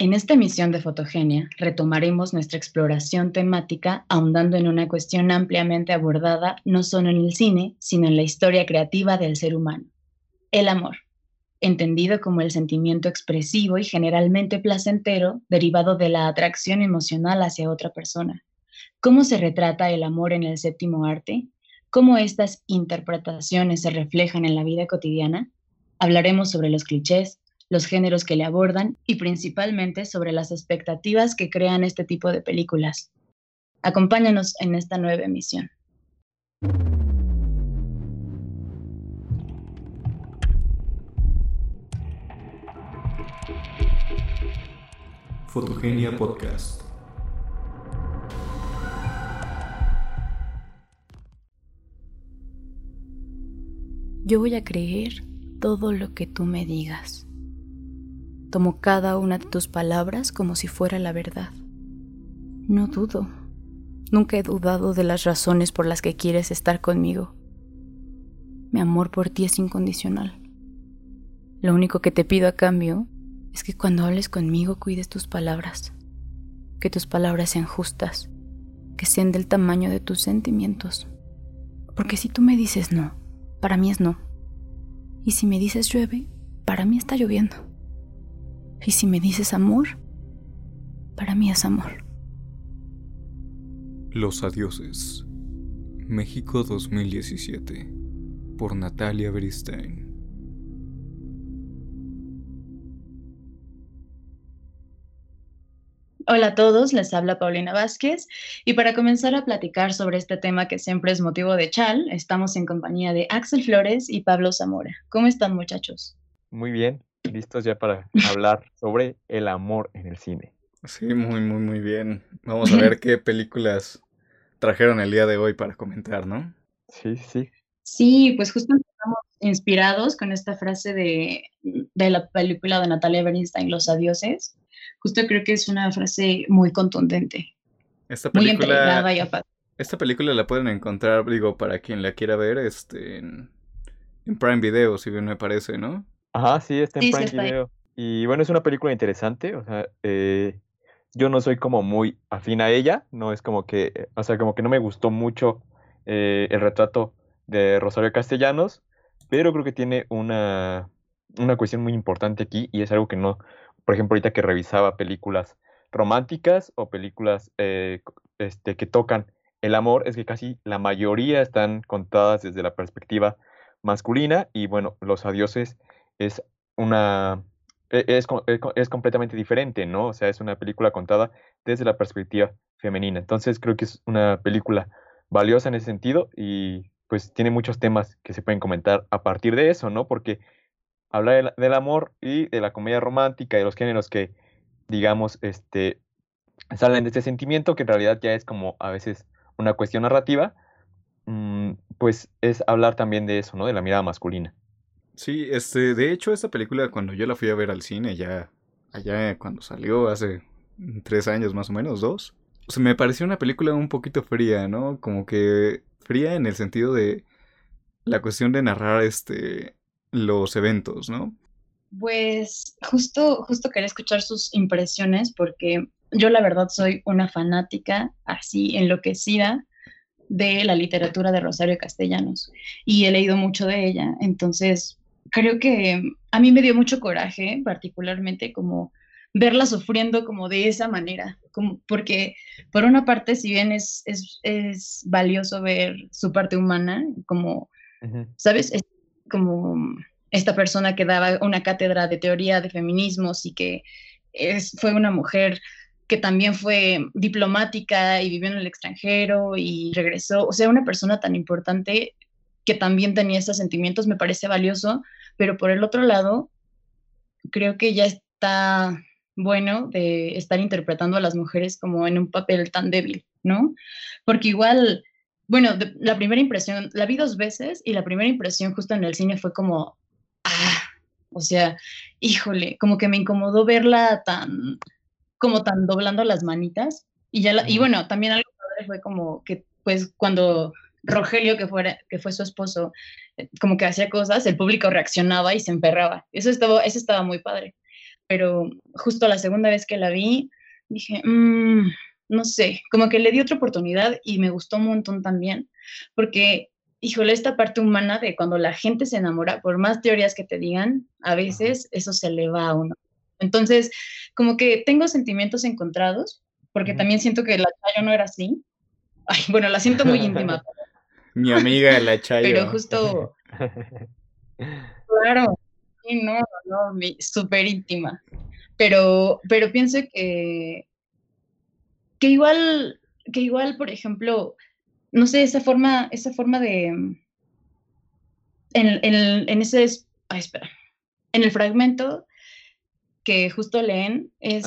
En esta emisión de Fotogenia retomaremos nuestra exploración temática ahondando en una cuestión ampliamente abordada no solo en el cine, sino en la historia creativa del ser humano, el amor, entendido como el sentimiento expresivo y generalmente placentero derivado de la atracción emocional hacia otra persona. ¿Cómo se retrata el amor en el séptimo arte? ¿Cómo estas interpretaciones se reflejan en la vida cotidiana? Hablaremos sobre los clichés, los géneros que le abordan y principalmente sobre las expectativas que crean este tipo de películas. Acompáñanos en esta nueva emisión. Fotogenia Podcast. Yo voy a creer todo lo que tú me digas. Tomo cada una de tus palabras como si fuera la verdad. No dudo. Nunca he dudado de las razones por las que quieres estar conmigo. Mi amor por ti es incondicional. Lo único que te pido a cambio es que cuando hables conmigo cuides tus palabras, que tus palabras sean justas, que sean del tamaño de tus sentimientos. Porque si tú me dices no, para mí es no. Y si me dices llueve, para mí está lloviendo. Y si me dices amor, para mí es amor. Los Adioses. México 2017. Por Natalia Bristein. Hola a todos, les habla Paulina Vázquez y para comenzar a platicar sobre este tema que siempre es motivo de chal, estamos en compañía de Axel Flores y Pablo Zamora. ¿Cómo están muchachos? Muy bien, listos ya para hablar sobre el amor en el cine. Sí, muy, muy, muy bien. Vamos a ver qué películas trajeron el día de hoy para comentar, ¿no? Sí, sí. Sí, pues justo estamos inspirados con esta frase de, de la película de Natalia Bernstein, Los Adioses. Justo creo que es una frase muy contundente. Esta película, muy Esta película la pueden encontrar, digo, para quien la quiera ver, este, en, en Prime Video, si bien me parece, ¿no? Ajá, sí, está en Prime Video. Y bueno, es una película interesante, o sea, eh, yo no soy como muy afín a ella, no es como que, o sea, como que no me gustó mucho eh, el retrato de Rosario Castellanos, pero creo que tiene una, una cuestión muy importante aquí y es algo que no, por ejemplo, ahorita que revisaba películas románticas o películas eh, este, que tocan el amor, es que casi la mayoría están contadas desde la perspectiva masculina y bueno, los adioses es una e, es, es, completamente diferente, ¿no? O sea, es una película contada desde la perspectiva femenina. Entonces creo que es una película valiosa en ese sentido y pues tiene muchos temas que se pueden comentar a partir de eso, ¿no? Porque hablar del, amor y de la comedia romántica y de los géneros que, digamos, este, salen de este sentimiento, que en realidad ya es como a veces una cuestión narrativa, mm, pues es hablar también de eso, ¿no? De la mirada masculina. Sí, este, de hecho, esta película cuando yo la fui a ver al cine, ya, allá cuando salió, hace tres años más o menos, dos, o me pareció una película un poquito fría, ¿no? Como que fría en el sentido de la cuestión de narrar, este, los eventos, ¿no? Pues justo, justo quería escuchar sus impresiones porque yo la verdad soy una fanática así enloquecida de la literatura de Rosario Castellanos y he leído mucho de ella, entonces creo que a mí me dio mucho coraje, particularmente como verla sufriendo como de esa manera, como, porque por una parte, si bien es, es, valioso ver su parte humana, como, ¿sabes? Es como esta persona que daba una cátedra de teoría de feminismos y que es, fue una mujer que también fue diplomática y vivió en el extranjero y regresó, o sea, una persona tan importante que también tenía esos sentimientos me parece valioso, pero por el otro lado, creo que ya está bueno de estar interpretando a las mujeres como en un papel tan débil, ¿no? Porque igual, bueno, la primera impresión, la vi dos veces y la primera impresión justo en el cine fue como, ah, o sea, híjole, como que me incomodó verla tan, como tan doblando las manitas. Y ya, y bueno, también algo fue como que, pues, cuando Rogelio, que, fuera, que fue su esposo, eh, como que hacía cosas, el público reaccionaba y se emperraba. Eso estaba, eso estaba muy padre. pero justo la segunda vez que la vi, dije, mmm, no sé, como que le di otra oportunidad y me gustó un montón también, porque, híjole, esta parte humana de cuando la gente se enamora, por más teorías que te digan, a veces eso se le va a uno. Entonces, como que tengo sentimientos encontrados, porque también siento que la Chayo no era así. Ay, bueno, la siento muy íntima. Mi amiga la Chayo. Pero justo... Claro, sí, no, no, súper íntima. Pero, pero pienso que, que igual, que igual, por ejemplo, no sé, esa forma, esa forma de, en, en, en ese, espera, en el fragmento que justo leen es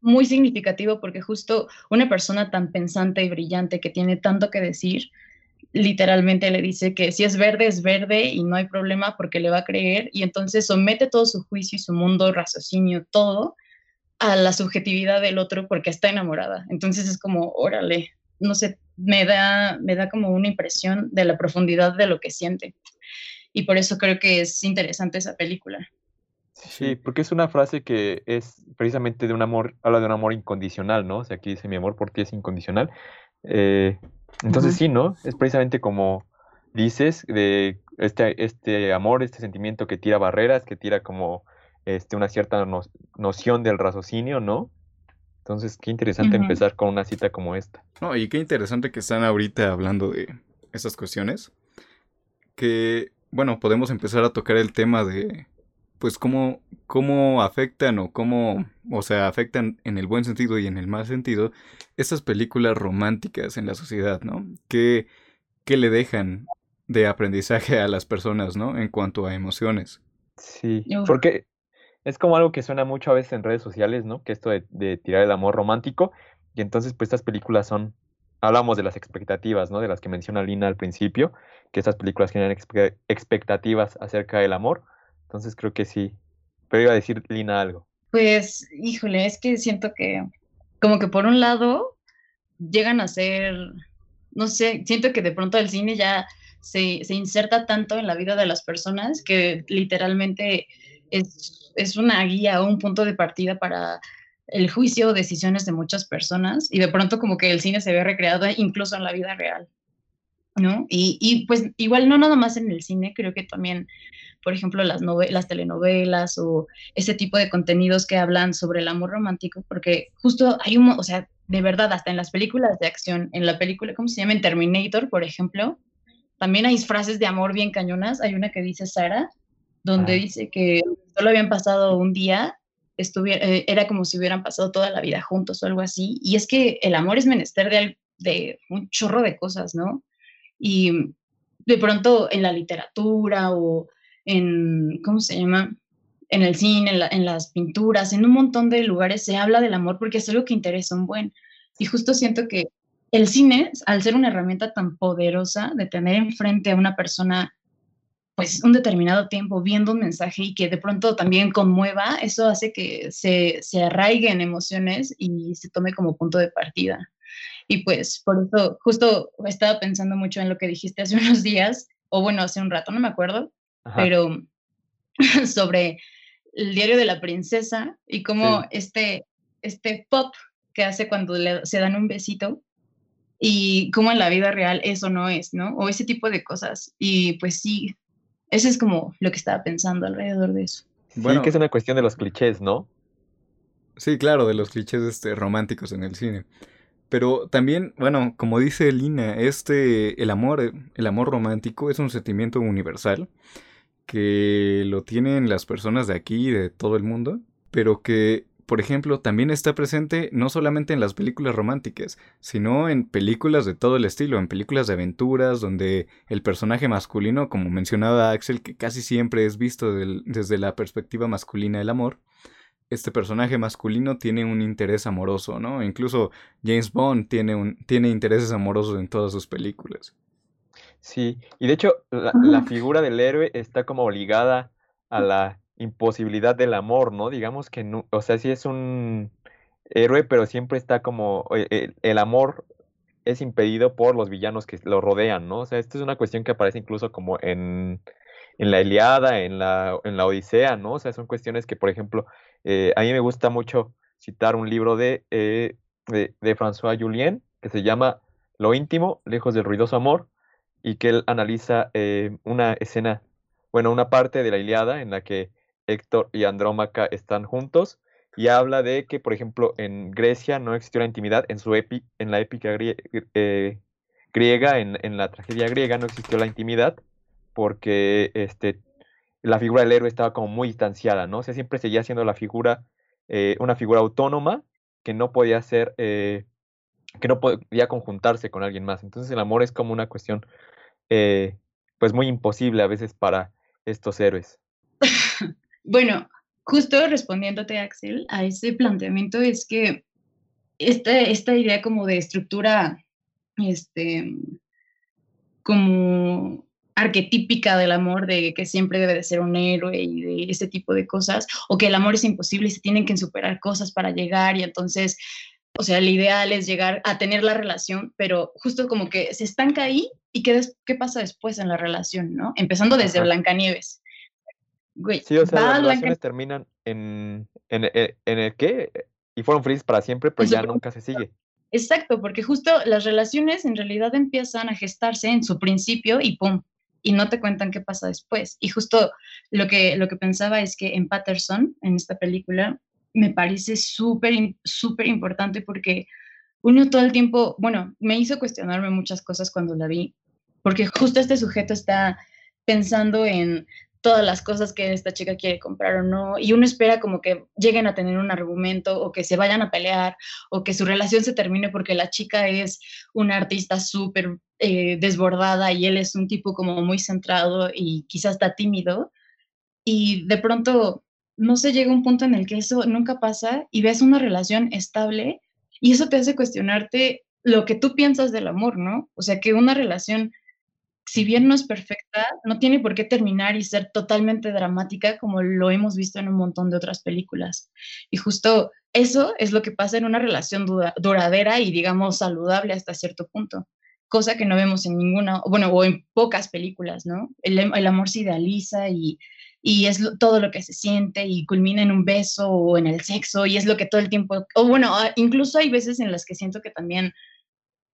muy significativo porque justo una persona tan pensante y brillante que tiene tanto que decir, literalmente le dice que si es verde es verde y no hay problema porque le va a creer y entonces somete todo su juicio y su mundo, raciocinio, todo a la subjetividad del otro porque está enamorada. Entonces es como, órale, no sé, me da, me da como una impresión de la profundidad de lo que siente. Y por eso creo que es interesante esa película. Sí, porque es una frase que es precisamente de un amor, habla de un amor incondicional, ¿no? O sea, aquí dice mi amor por ti es incondicional. Eh, entonces sí, ¿no? Es precisamente como dices, de este, este amor, este sentimiento que tira barreras, que tira como este, una cierta noción del raciocinio, ¿no? Entonces, qué interesante empezar con una cita como esta. No, y qué interesante que están ahorita hablando de esas cuestiones. Que, bueno, podemos empezar a tocar el tema de pues cómo, cómo afectan o cómo, o sea, afectan en el buen sentido y en el mal sentido estas películas románticas en la sociedad, ¿no? ¿Qué, qué le dejan de aprendizaje a las personas, ¿no? En cuanto a emociones. Sí, porque es como algo que suena mucho a veces en redes sociales, ¿no? Que esto de, tirar el amor romántico. Y entonces, pues estas películas son, hablamos de las expectativas, ¿no? De las que menciona Lina al principio, que estas películas generan expectativas acerca del amor entonces creo que sí. Pero iba a decir Lina algo. Pues, híjole, es que siento que como que por un lado llegan a ser, no sé, siento que de pronto el cine ya se, inserta tanto en la vida de las personas que literalmente es, es una guía o un punto de partida para el juicio o decisiones de muchas personas y de pronto como que el cine se ve recreado incluso en la vida real, ¿no? Y, y pues igual no nada más en el cine, creo que también por ejemplo, las, las telenovelas o ese tipo de contenidos que hablan sobre el amor romántico, porque justo hay un, o sea, de verdad, hasta en las películas de acción, en la película, ¿cómo se llama? En Terminator, por ejemplo, también hay frases de amor bien cañonas. Hay una que dice Sara, donde dice que solo habían pasado un día, estuviera, eh, era como si hubieran pasado toda la vida juntos o algo así. Y es que el amor es menester de, de un chorro de cosas, ¿no? Y de pronto en la literatura o en, ¿cómo se llama? En el cine, en, las pinturas, en un montón de lugares se habla del amor porque es algo que interesa un buen. Y justo siento que el cine, al ser una herramienta tan poderosa de tener enfrente a una persona pues un determinado tiempo viendo un mensaje y que de pronto también conmueva, eso hace que se, se arraigue en emociones y se tome como punto de partida. Y pues por eso justo estaba pensando mucho en lo que dijiste hace unos días, o bueno, hace un rato, no me acuerdo, pero sobre el diario de la princesa y cómo este, este pop que hace cuando le, se dan un besito y cómo en la vida real eso no es, ¿no? O ese tipo de cosas. Y pues sí, eso es como lo que estaba pensando alrededor de eso. Bueno, que es una cuestión de los clichés, ¿no? Sí, claro, de los clichés este, románticos en el cine. Pero también, bueno, como dice Lina, este, el amor, el amor romántico es un sentimiento universal que lo tienen las personas de aquí y de todo el mundo, pero que, por ejemplo, también está presente no solamente en las películas románticas, sino en películas de todo el estilo, en películas de aventuras, donde el personaje masculino, como mencionaba Axel, que casi siempre es visto desde la perspectiva masculina del amor, este personaje masculino tiene un interés amoroso, ¿no? Incluso James Bond tiene, un, tiene intereses amorosos en todas sus películas. Sí, y de hecho la, figura del héroe está como obligada a la imposibilidad del amor, ¿no? Digamos que, no, o sea, sí es un héroe, pero siempre está como, eh, el, amor es impedido por los villanos que lo rodean, ¿no? O sea, esto es una cuestión que aparece incluso como en, en la Iliada, en la, en la Odisea, ¿no? O sea, son cuestiones que, por ejemplo, eh, a mí me gusta mucho citar un libro de, eh, de, de, François Julien que se llama Lo íntimo, lejos del ruidoso amor, y que él analiza eh, una escena, bueno, una parte de la Iliada en la que Héctor y Andrómaca están juntos y habla de que, por ejemplo, en Grecia no existió la intimidad, en, su epi, en la épica griega, en, en, la tragedia griega no existió la intimidad porque este, la figura del héroe estaba como muy distanciada, ¿no? O sea, siempre seguía siendo la figura, eh, una figura autónoma que no podía ser, eh, que no podía conjuntarse con alguien más. Entonces el amor es como una cuestión, eh, pues muy imposible a veces para estos héroes. bueno, justo respondiéndote, Axel, a ese planteamiento es que esta, esta idea como de estructura, este, como arquetípica del amor, de que siempre debe de ser un héroe y de ese tipo de cosas, o que el amor es imposible y se tienen que superar cosas para llegar y entonces, o sea, el ideal es llegar a tener la relación, pero justo como que se estanca ahí y qué, qué pasa después en la relación, ¿no? Empezando desde Blancanieves. Güey, sí, o sea, las relaciones terminan en, en, en, en, el qué y fueron felices para siempre, pero ya nunca se sigue. Exacto, porque justo las relaciones en realidad empiezan a gestarse en su principio y pum, y no te cuentan qué pasa después. Y justo lo que, lo que pensaba es que en Patterson, en esta película, me parece súper, súper importante porque uno todo el tiempo, bueno, me hizo cuestionarme muchas cosas cuando la vi, porque justo este sujeto está pensando en todas las cosas que esta chica quiere comprar o no, y uno espera como que lleguen a tener un argumento o que se vayan a pelear o que su relación se termine porque la chica es una artista súper eh, desbordada y él es un tipo como muy centrado y quizás está tímido, y de pronto, no se llega a un punto en el que eso nunca pasa y ves una relación estable y eso te hace cuestionarte lo que tú piensas del amor, ¿no? O sea, que una relación si bien no es perfecta, no tiene por qué terminar y ser totalmente dramática como lo hemos visto en un montón de otras películas. Y justo eso es lo que pasa en una relación duradera y digamos saludable hasta cierto punto, cosa que no vemos en ninguna, bueno, o en pocas películas, ¿no? El, el amor se idealiza y, y es todo lo que se siente y culmina en un beso o en el sexo y es lo que todo el tiempo, o bueno, incluso hay veces en las que siento que también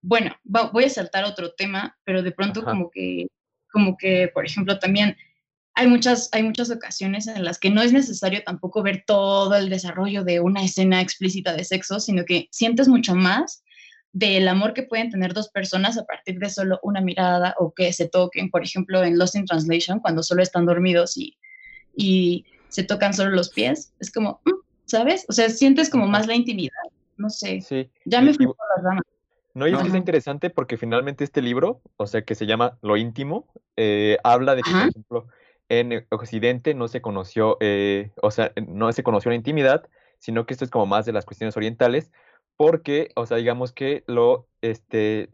bueno, voy a saltar otro tema, pero de pronto como que, como que, por ejemplo, también hay muchas, hay muchas ocasiones en las que no es necesario tampoco ver todo el desarrollo de una escena explícita de sexo, sino que sientes mucho más del amor que pueden tener dos personas a partir de solo una mirada o que se toquen, por ejemplo, en Lost in Translation, cuando solo están dormidos y, y se tocan solo los pies. Es como, mm", ¿sabes? O sea, sientes como más la intimidad. No sé. Sí. Ya me fui por las ramas. No, y es que está interesante porque finalmente este libro, o sea, que se llama Lo íntimo, eh, habla de que, por ejemplo, en Occidente no se conoció, eh, o sea, no se conoció la intimidad, sino que esto es como más de las cuestiones orientales, porque, o sea, digamos que lo, este,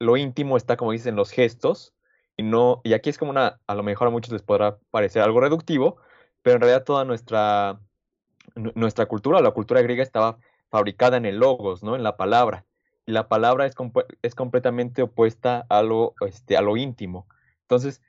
lo íntimo está, como dicen, en los gestos, y no, y aquí es como una, a lo mejor a muchos les podrá parecer algo reductivo, pero en realidad toda nuestra, nuestra cultura, la cultura griega estaba fabricada en el logos, ¿no? En la palabra y la palabra es, es completamente opuesta a lo, este, a lo íntimo. Entonces,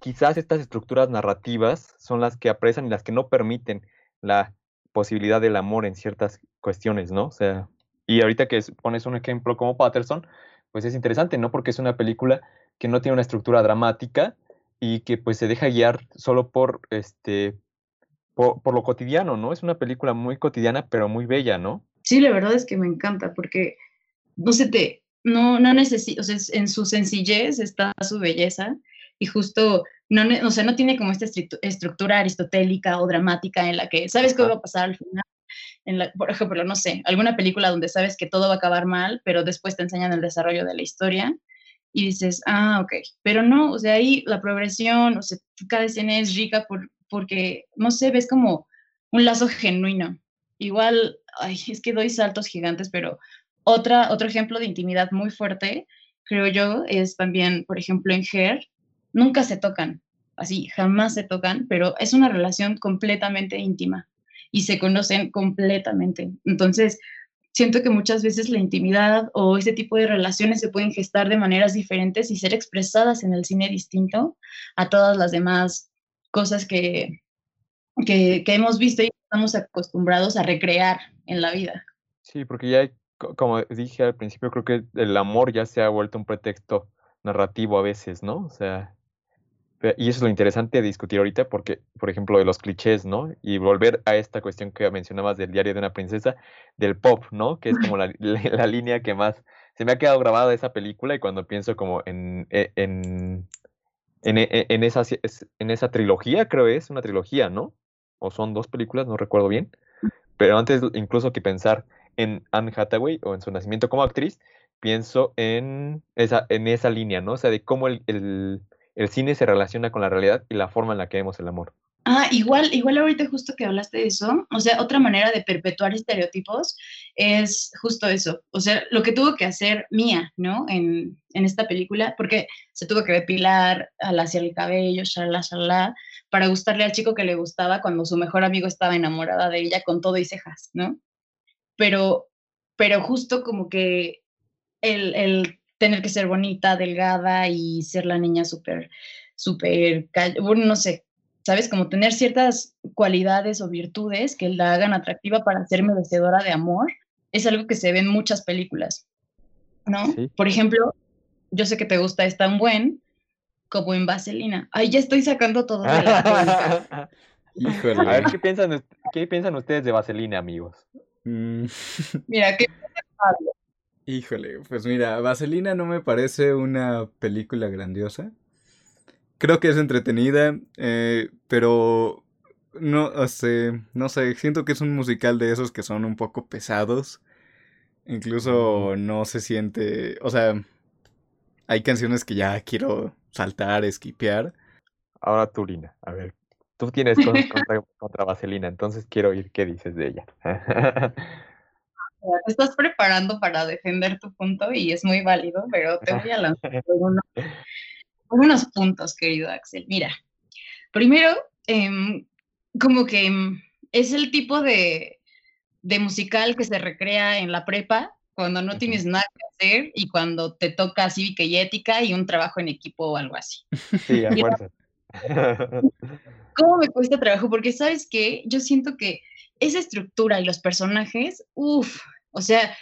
quizás estas estructuras narrativas son las que apresan y las que no permiten la posibilidad del amor en ciertas cuestiones, ¿no? O sea, y ahorita que pones un ejemplo como Patterson, pues es interesante, ¿no? Porque es una película que no tiene una estructura dramática y que pues se deja guiar solo por este por, por, lo cotidiano, ¿no? Es una película muy cotidiana, pero muy bella, ¿no? Sí, la verdad es que me encanta porque no se te, no, no necesita, o sea, en su sencillez está su belleza y justo, no, o sea, no tiene como esta estructura aristotélica o dramática en la que sabes qué va a pasar al final. En la, por ejemplo, no sé, alguna película donde sabes que todo va a acabar mal, pero después te enseñan el desarrollo de la historia y dices, ah, ok, pero no, o sea, ahí la progresión, o sea, cada escena es rica por, porque, no sé, ves como un lazo genuino. Igual, es que doy saltos gigantes, pero otra, otro ejemplo de intimidad muy fuerte, creo yo, es también, por ejemplo, en Her, nunca se tocan, así, jamás se tocan, pero es una relación completamente íntima y se conocen completamente. Entonces, siento que muchas veces la intimidad o ese tipo de relaciones se pueden gestar de maneras diferentes y ser expresadas en el cine distinto a todas las demás cosas que, que, hemos visto y estamos acostumbrados a recrear en la vida. Sí, porque ya, como dije al principio, creo que el amor ya se ha vuelto un pretexto narrativo a veces, ¿no? O sea, y eso es lo interesante de discutir ahorita, porque, por ejemplo, de los clichés, ¿no? Y volver a esta cuestión que mencionabas del diario de una princesa, del pop, ¿no? Que es como la, la, línea que más se me ha quedado grabada de esa película y cuando pienso como en, e, en, en, e, en, esa, en esa trilogía, creo es una trilogía, ¿no? O son dos películas, no recuerdo bien. Pero antes incluso que pensar en Anne Hathaway o en su nacimiento como actriz, pienso en esa, en esa línea, ¿no? O sea, de cómo el cine se relaciona con la realidad y la forma en la que vemos el amor. Ah, igual, igual ahorita justo que hablaste de eso, o sea, otra manera de perpetuar estereotipos es justo eso, o sea, lo que tuvo que hacer Mía, ¿no? En, esta película, porque se tuvo que depilar, hacia el cabello, shalala, shalala, para gustarle al chico que le gustaba cuando su mejor amigo estaba enamorada de ella con todo y cejas, ¿no? Pero, pero justo como que el, el tener que ser bonita, delgada y ser la niña súper, súper, bueno, no sé, ¿sabes? Como tener ciertas cualidades o virtudes que la hagan atractiva para ser merecedora de amor, es algo que se ve en muchas películas, ¿no? Por ejemplo, yo sé que te gusta esta un buen, como en Vaselina. Ay, ya estoy sacando todo de la Híjole. A ver, ¿qué piensan, ¿qué piensan ustedes de Vaselina, amigos? Mm. Mira, ¿qué Pablo? Híjole, pues mira, Vaselina no me parece una película grandiosa. Creo que es entretenida, eh, pero no, no sé, siento que es un musical de esos que son un poco pesados. Incluso no se siente, o sea, hay canciones que ya quiero saltar, esquipear. Ahora tú, Lina, a ver, tú tienes cosas contra, contra Vaselina, entonces quiero oír qué dices de ella. te estás preparando para defender tu punto y es muy válido, pero te voy a lanzar unos, puntos, querido Axel. Mira, primero, em, como que em, es el tipo de, musical que se recrea en la prepa cuando no tienes nada que hacer y cuando te toca cívica y ética y un trabajo en equipo o algo así. Sí, a fuerza. ¿Cómo me cuesta trabajo? Porque sabes que yo siento que esa estructura y los personajes, uff, o sea,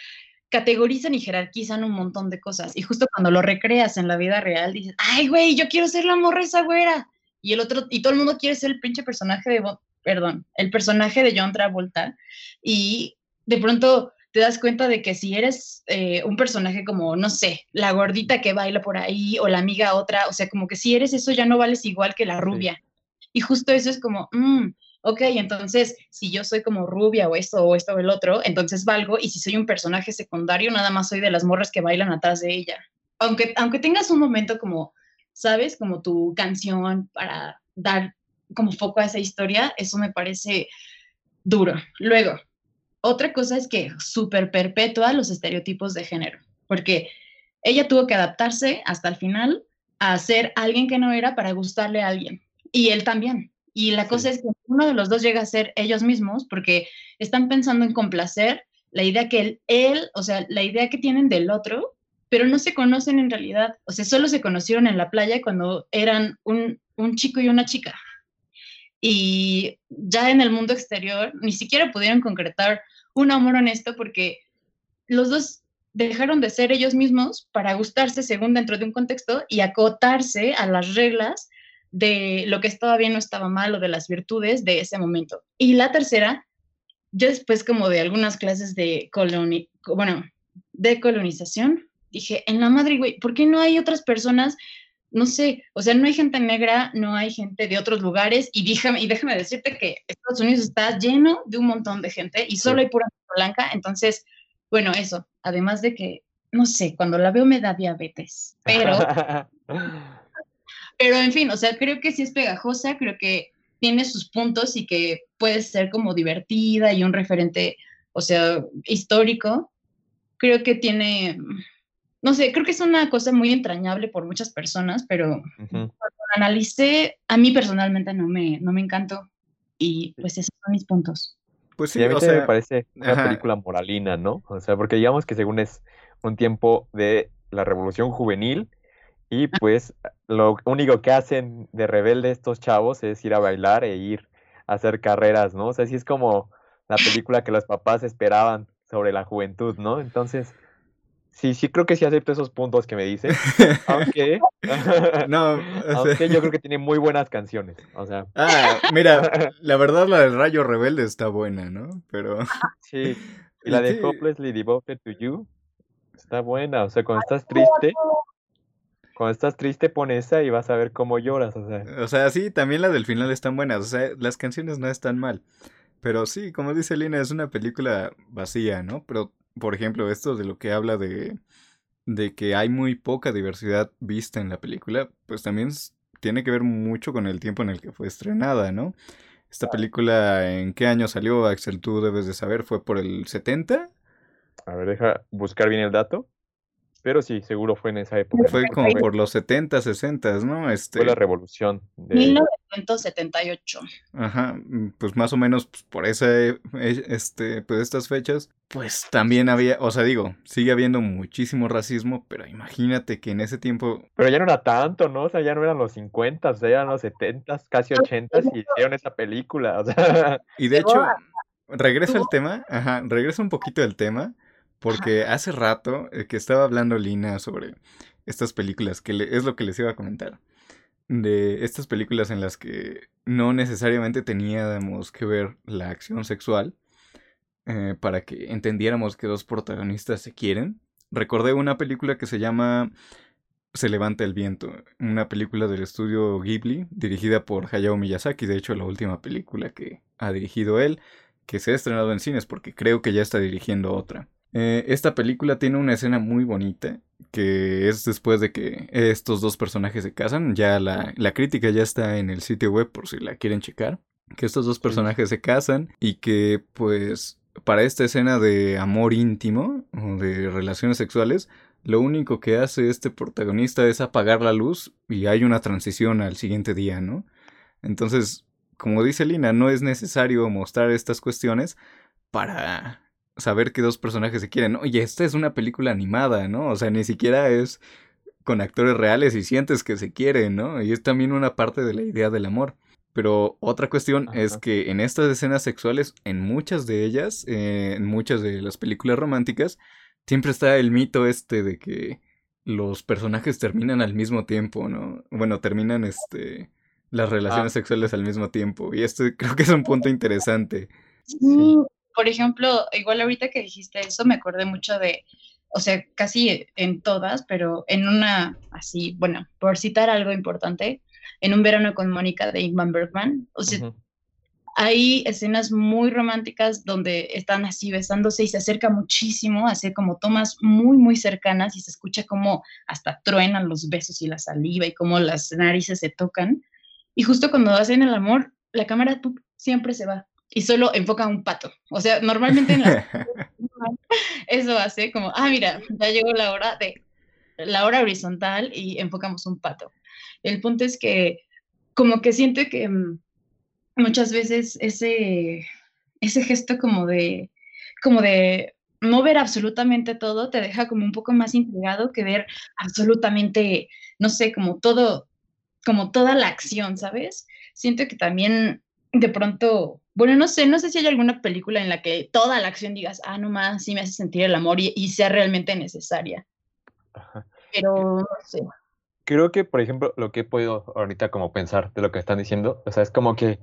categorizan y jerarquizan un montón de cosas. Y justo cuando lo recreas en la vida real, dices, ay, güey, yo quiero ser la morra esa güera. Y el otro, y todo el mundo quiere ser el pinche personaje de, perdón, el personaje de John Travolta. Y de pronto te das cuenta de que si eres eh, un personaje como, no sé, la gordita que baila por ahí o la amiga otra, o sea, como que si eres eso ya no vales igual que la rubia. Y justo eso es como, mmm, ok, entonces si yo soy como rubia o esto o esto o el otro, entonces valgo y si soy un personaje secundario, nada más soy de las morras que bailan atrás de ella. Aunque, aunque tengas un momento como, ¿sabes? Como tu canción para dar como foco a esa historia, eso me parece duro. Luego, otra cosa es que súper perpetúa los estereotipos de género, porque ella tuvo que adaptarse hasta el final a ser alguien que no era para gustarle a alguien. Y él también. Y la cosa es que uno de los dos llega a ser ellos mismos porque están pensando en complacer la idea que él, él, o sea, la idea que tienen del otro, pero no se conocen en realidad. O sea, solo se conocieron en la playa cuando eran un, un chico y una chica. Y ya en el mundo exterior ni siquiera pudieron concretar un amor honesto porque los dos dejaron de ser ellos mismos para gustarse según dentro de un contexto y acotarse a las reglas de lo que estaba bien o estaba mal o de las virtudes de ese momento. Y la tercera, yo después como de algunas clases de coloni bueno, de colonización, dije, en la madre, güey, ¿por qué no hay otras personas? No sé, o sea, no hay gente negra, no hay gente de otros lugares y déjame, y déjame decirte que Estados Unidos está lleno de un montón de gente y solo hay pura blanca, entonces, bueno, eso, además de que, no sé, cuando la veo me da diabetes, pero Pero en fin, o sea, creo que sí es pegajosa, creo que tiene sus puntos y que puede ser como divertida y un referente, o sea, histórico. Creo que tiene, no sé, creo que es una cosa muy entrañable por muchas personas, pero cuando la analicé, a mí personalmente no me, no me encantó. Y pues esos son mis puntos. Pues sí, a mí o me sea, parece una película moralina, ¿no? O sea, porque digamos que según es un tiempo de la revolución juvenil y pues lo único que hacen de rebelde estos chavos es ir a bailar e ir a hacer carreras, ¿no? O sea, sí es como la película que los papás esperaban sobre la juventud, ¿no? Entonces, Sí, sí creo que sí acepto esos puntos que me dices, aunque, no, aunque yo creo que tiene muy buenas canciones, o sea. Ah, mira, la verdad la del Rayo Rebelde está buena, ¿no? Pero. Sí, y la de Hopelessly Devoted to You está buena, o sea, cuando estás triste, cuando estás triste pon esa y vas a ver cómo lloras, o sea. O sea, sí, también la del final están buenas, o sea, las canciones no están mal. Pero sí, como dice Lina, es una película vacía, ¿no? Pero por ejemplo, esto de lo que habla de, de que hay muy poca diversidad vista en la película, pues también tiene que ver mucho con el tiempo en el que fue estrenada, ¿no? Esta película, ¿en qué año salió, Axel? Tú debes de saber, ¿fue por el 70? A ver, deja buscar bien el dato. Pero sí, seguro fue en esa época. Fue como por los 70, 60, ¿no? Este... Fue la revolución. De... 1978. Ajá, mm, pues más o menos pues, por ese, e, este, pues estas fechas, pues también había, o sea, digo, sigue habiendo muchísimo racismo, pero imagínate que en ese tiempo... Pero ya no era tanto, ¿no? O sea, ya no eran los 50, o sea, eran los 70, casi 80 y hicieron esa película, o sea... Y de hecho, regresa al tema, ajá, regresa un poquito del tema porque hace rato eh, que estaba hablando Lina sobre estas películas, que es lo que les iba a comentar. De estas películas en las que no necesariamente teníamos que ver la acción sexual eh, para que entendiéramos que dos protagonistas se quieren. Recordé una película que se llama Se levanta el viento, una película del estudio Ghibli, dirigida por Hayao Miyazaki, de hecho la última película que ha dirigido él, que se ha estrenado en cines porque creo que ya está dirigiendo otra. Eh, esta película tiene una escena muy bonita, que es después de que estos dos personajes se casan. Ya la, la crítica ya está en el sitio web por si la quieren checar. Que estos dos personajes se casan y que pues para esta escena de amor íntimo o de relaciones sexuales, lo único que hace este protagonista es apagar la luz y hay una transición al siguiente día, ¿no? Entonces, como dice Lina, no es necesario mostrar estas cuestiones para saber que dos personajes se quieren. Oye, esta es una película animada, ¿no? O sea, ni siquiera es con actores reales y sientes que se quieren, ¿no? Y es también una parte de la idea del amor. Pero otra cuestión es que en estas escenas sexuales, en muchas de ellas, eh, en muchas de las películas románticas, siempre está el mito este de que los personajes terminan al mismo tiempo, ¿no? Bueno, terminan este las relaciones ah. sexuales al mismo tiempo. Y este creo que es un punto interesante. Sí por ejemplo, igual ahorita que dijiste eso, me acordé mucho de, o sea, casi en todas, pero en una así, bueno, por citar algo importante, en un verano con Mónica de Ingman Bergman, o sea, hay escenas muy románticas donde están así besándose y se acerca muchísimo, hace como tomas muy, muy cercanas y se escucha como hasta truenan los besos y la saliva y como las narices se tocan. Y justo cuando hacen el amor, la cámara siempre se va y solo enfoca un pato. O sea, normalmente en las... eso hace como, ah, mira, ya llegó la hora de la hora horizontal y enfocamos un pato. El punto es que como que siento que mm, muchas veces ese, ese gesto como de, como de no ver absolutamente todo te deja como un poco más intrigado que ver absolutamente, no sé, como todo, como toda la acción, ¿sabes? Siento que también de pronto bueno, no sé, no sé si hay alguna película en la que toda la acción digas, ah, no más, sí me hace sentir el amor y, sea realmente necesaria. Pero no sé. Creo que, por ejemplo, lo que he podido ahorita como pensar de lo que están diciendo, o sea, es como que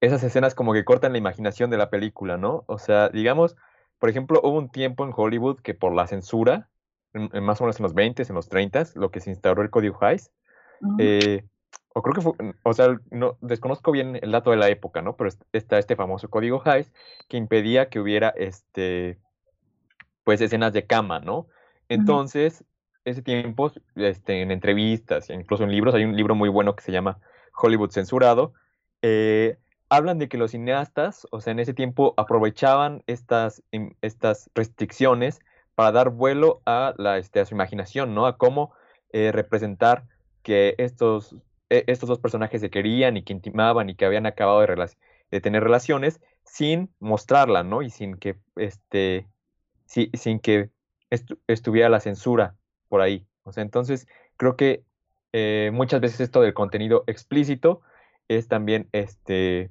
esas escenas como que cortan la imaginación de la película, ¿no? O sea, digamos, por ejemplo, hubo un tiempo en Hollywood que por la censura, más o menos en los 20s, en los 30s, lo que se instauró el código Hays, eh, o creo que fue, o sea, no, desconozco bien el dato de la época, ¿no? Pero está este famoso código Hays que impedía que hubiera, este, pues, escenas de cama, ¿no? Entonces, ese tiempo, este, en entrevistas, incluso en libros, hay un libro muy bueno que se llama Hollywood Censurado, eh, hablan de que los cineastas, o sea, en ese tiempo aprovechaban estas, estas restricciones para dar vuelo a, la, este, a su imaginación, ¿no? A cómo eh, representar que estos estos dos personajes se querían y que intimaban y que habían acabado de, de tener relaciones sin mostrarla, ¿no? Y sin que, este, sin que estuviera la censura por ahí. O sea, entonces creo que eh, muchas veces esto del contenido explícito es también, este,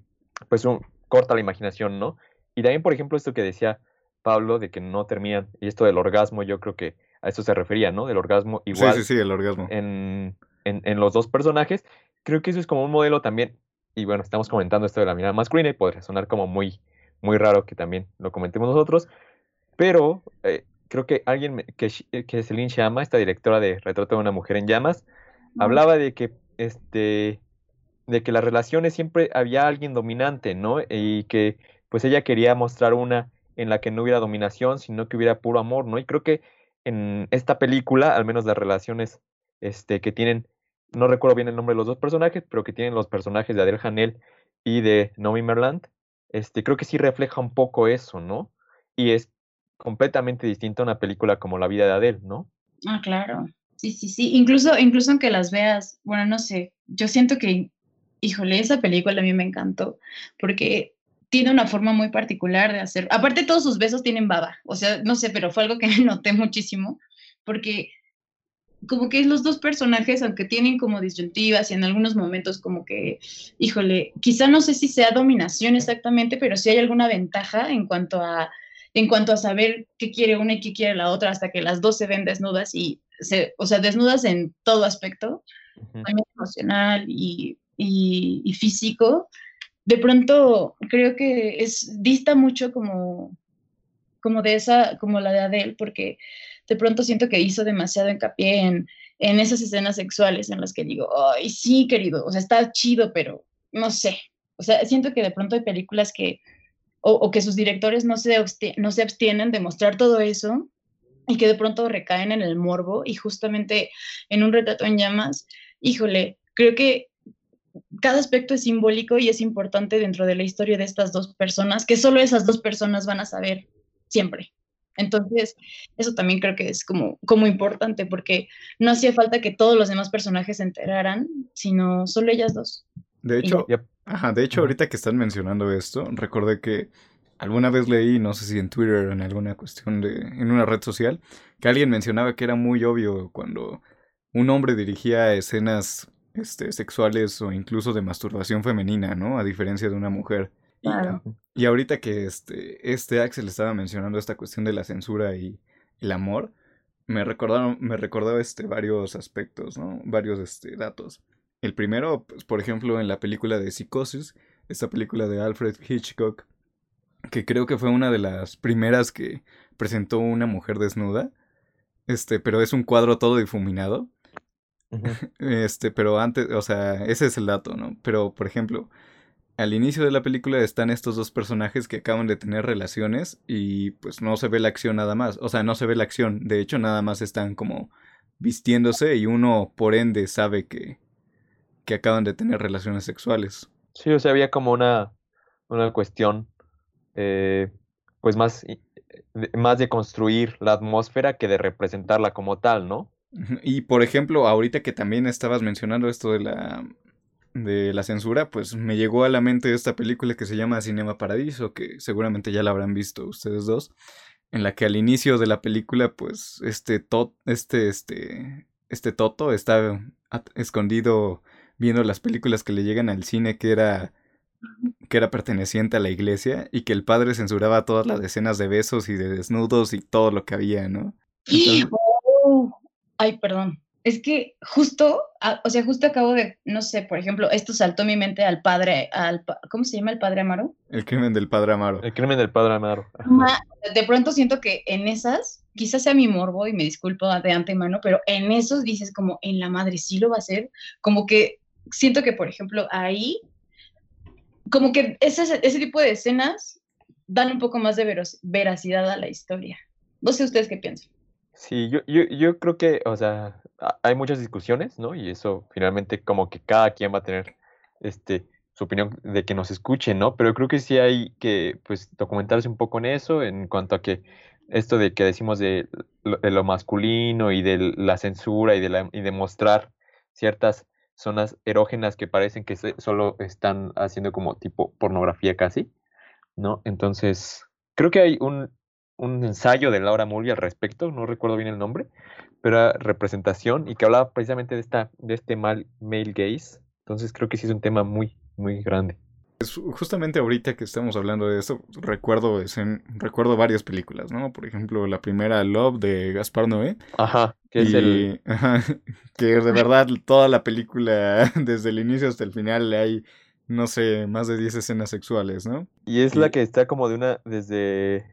pues, un, corta la imaginación, ¿no? Y también, por ejemplo, esto que decía Pablo de que no terminan, y esto del orgasmo, yo creo que a eso se refería, ¿no? Del orgasmo igual. Sí, sí, sí, el orgasmo. En, en, los dos personajes. Creo que eso es como un modelo también, y bueno, estamos comentando esto de la mirada masculina y podría sonar como muy, muy raro que también lo comentemos nosotros, pero eh, creo que alguien, que, que Celine Chama, esta directora de Retrato de una mujer en llamas, hablaba de que, este, de que las relaciones siempre había alguien dominante, ¿no? Y que pues ella quería mostrar una en la que no hubiera dominación, sino que hubiera puro amor, ¿no? Y creo que en esta película, al menos las relaciones este, que tienen, no recuerdo bien el nombre de los dos personajes, pero que tienen los personajes de Adele Hanel y de Nomi Merland, este, creo que sí refleja un poco eso, ¿no? Y es completamente distinto a una película como La vida de Adele, ¿no? Ah, claro. Sí, sí, sí. Incluso, incluso aunque las veas, bueno, no sé, yo siento que, híjole, esa película a mí me encantó, porque tiene una forma muy particular de hacer. Aparte, todos sus besos tienen baba. O sea, no sé, pero fue algo que noté muchísimo, porque como que los dos personajes, aunque tienen como disyuntivas y en algunos momentos como que, híjole, quizá no sé si sea dominación exactamente, pero sí hay alguna ventaja en cuanto a en cuanto a saber qué quiere una y qué quiere la otra hasta que las dos se ven desnudas y se, o sea, desnudas en todo aspecto, también emocional y, y, físico, de pronto creo que es dista mucho como, como de esa, como la de Adele, porque de pronto siento que hizo demasiado hincapié en, en esas escenas sexuales en las que digo, ay, sí, querido, o sea, está chido, pero no sé. O sea, siento que de pronto hay películas que, o, que sus directores no se, no se abstienen de mostrar todo eso y que de pronto recaen en el morbo y justamente en un retrato en llamas, híjole, creo que cada aspecto es simbólico y es importante dentro de la historia de estas dos personas, que solo esas dos personas van a saber siempre. Entonces, eso también creo que es como, como importante, porque no hacía falta que todos los demás personajes se enteraran, sino solo ellas dos. De hecho, ajá, de hecho, ahorita que están mencionando esto, recordé que alguna vez leí, no sé si en Twitter o en alguna cuestión de, en una red social, que alguien mencionaba que era muy obvio cuando un hombre dirigía escenas este, sexuales o incluso de masturbación femenina, ¿no? A diferencia de una mujer. Y, ahorita que este, este Axel estaba mencionando esta cuestión de la censura y el amor, me recordaron, me recordaba este, varios aspectos, ¿no? Varios este, datos. El primero, pues, por ejemplo, en la película de Psicosis, esta película de Alfred Hitchcock, que creo que fue una de las primeras que presentó una mujer desnuda. Este, pero es un cuadro todo difuminado. Este, pero antes, o sea, ese es el dato, ¿no? Pero, por ejemplo, al inicio de la película están estos dos personajes que acaban de tener relaciones y pues no se ve la acción nada más. O sea, no se ve la acción. De hecho, nada más están como vistiéndose y uno por ende sabe que, que acaban de tener relaciones sexuales. Sí, o sea, había como una, una cuestión eh, pues más, más de construir la atmósfera que de representarla como tal, ¿no? Y por ejemplo, ahorita que también estabas mencionando esto de la de la censura, pues me llegó a la mente esta película que se llama Cinema Paradiso, que seguramente ya la habrán visto ustedes dos, en la que al inicio de la película, pues este tot, este este este Toto está escondido viendo las películas que le llegan al cine que era que era perteneciente a la iglesia y que el padre censuraba todas las escenas de besos y de desnudos y todo lo que había, ¿no? Ay, perdón. Es que justo, o sea, justo acabo de, no sé, por ejemplo, esto saltó mi mente al padre, al, ¿cómo se llama el padre Amaro? El crimen del padre Amaro. El crimen del padre Amaro. De pronto siento que en esas, quizás sea mi morbo y me disculpo de antemano, pero en esos dices como, en la madre sí lo va a hacer, como que siento que, por ejemplo, ahí como que ese, ese tipo de escenas dan un poco más de veracidad a la historia. No sé ustedes qué piensan. Sí, yo, yo, yo creo que, o sea, hay muchas discusiones, ¿no? Y eso finalmente como que cada quien va a tener este su opinión de que nos escuchen, ¿no? Pero creo que sí hay que, pues, documentarse un poco en eso, en cuanto a que esto de que decimos de lo, masculino y de la censura y de, la, de mostrar ciertas zonas erógenas que parecen que solo están haciendo como tipo pornografía casi. ¿no? Entonces, creo que hay un, un ensayo de Laura Mulvey al respecto, no recuerdo bien el nombre, pero era representación y que hablaba precisamente de, esta, de este mal male gaze. Entonces creo que sí es un tema muy, muy grande. Justamente ahorita que estamos hablando de esto, recuerdo, recuerdo varias películas, ¿no? Por ejemplo, la primera Love de Gaspar Noé. Ajá, que es el... que de verdad toda la película, desde el inicio hasta el final, hay, no sé, más de 10 escenas sexuales, ¿no? Y es la que está como de una, desde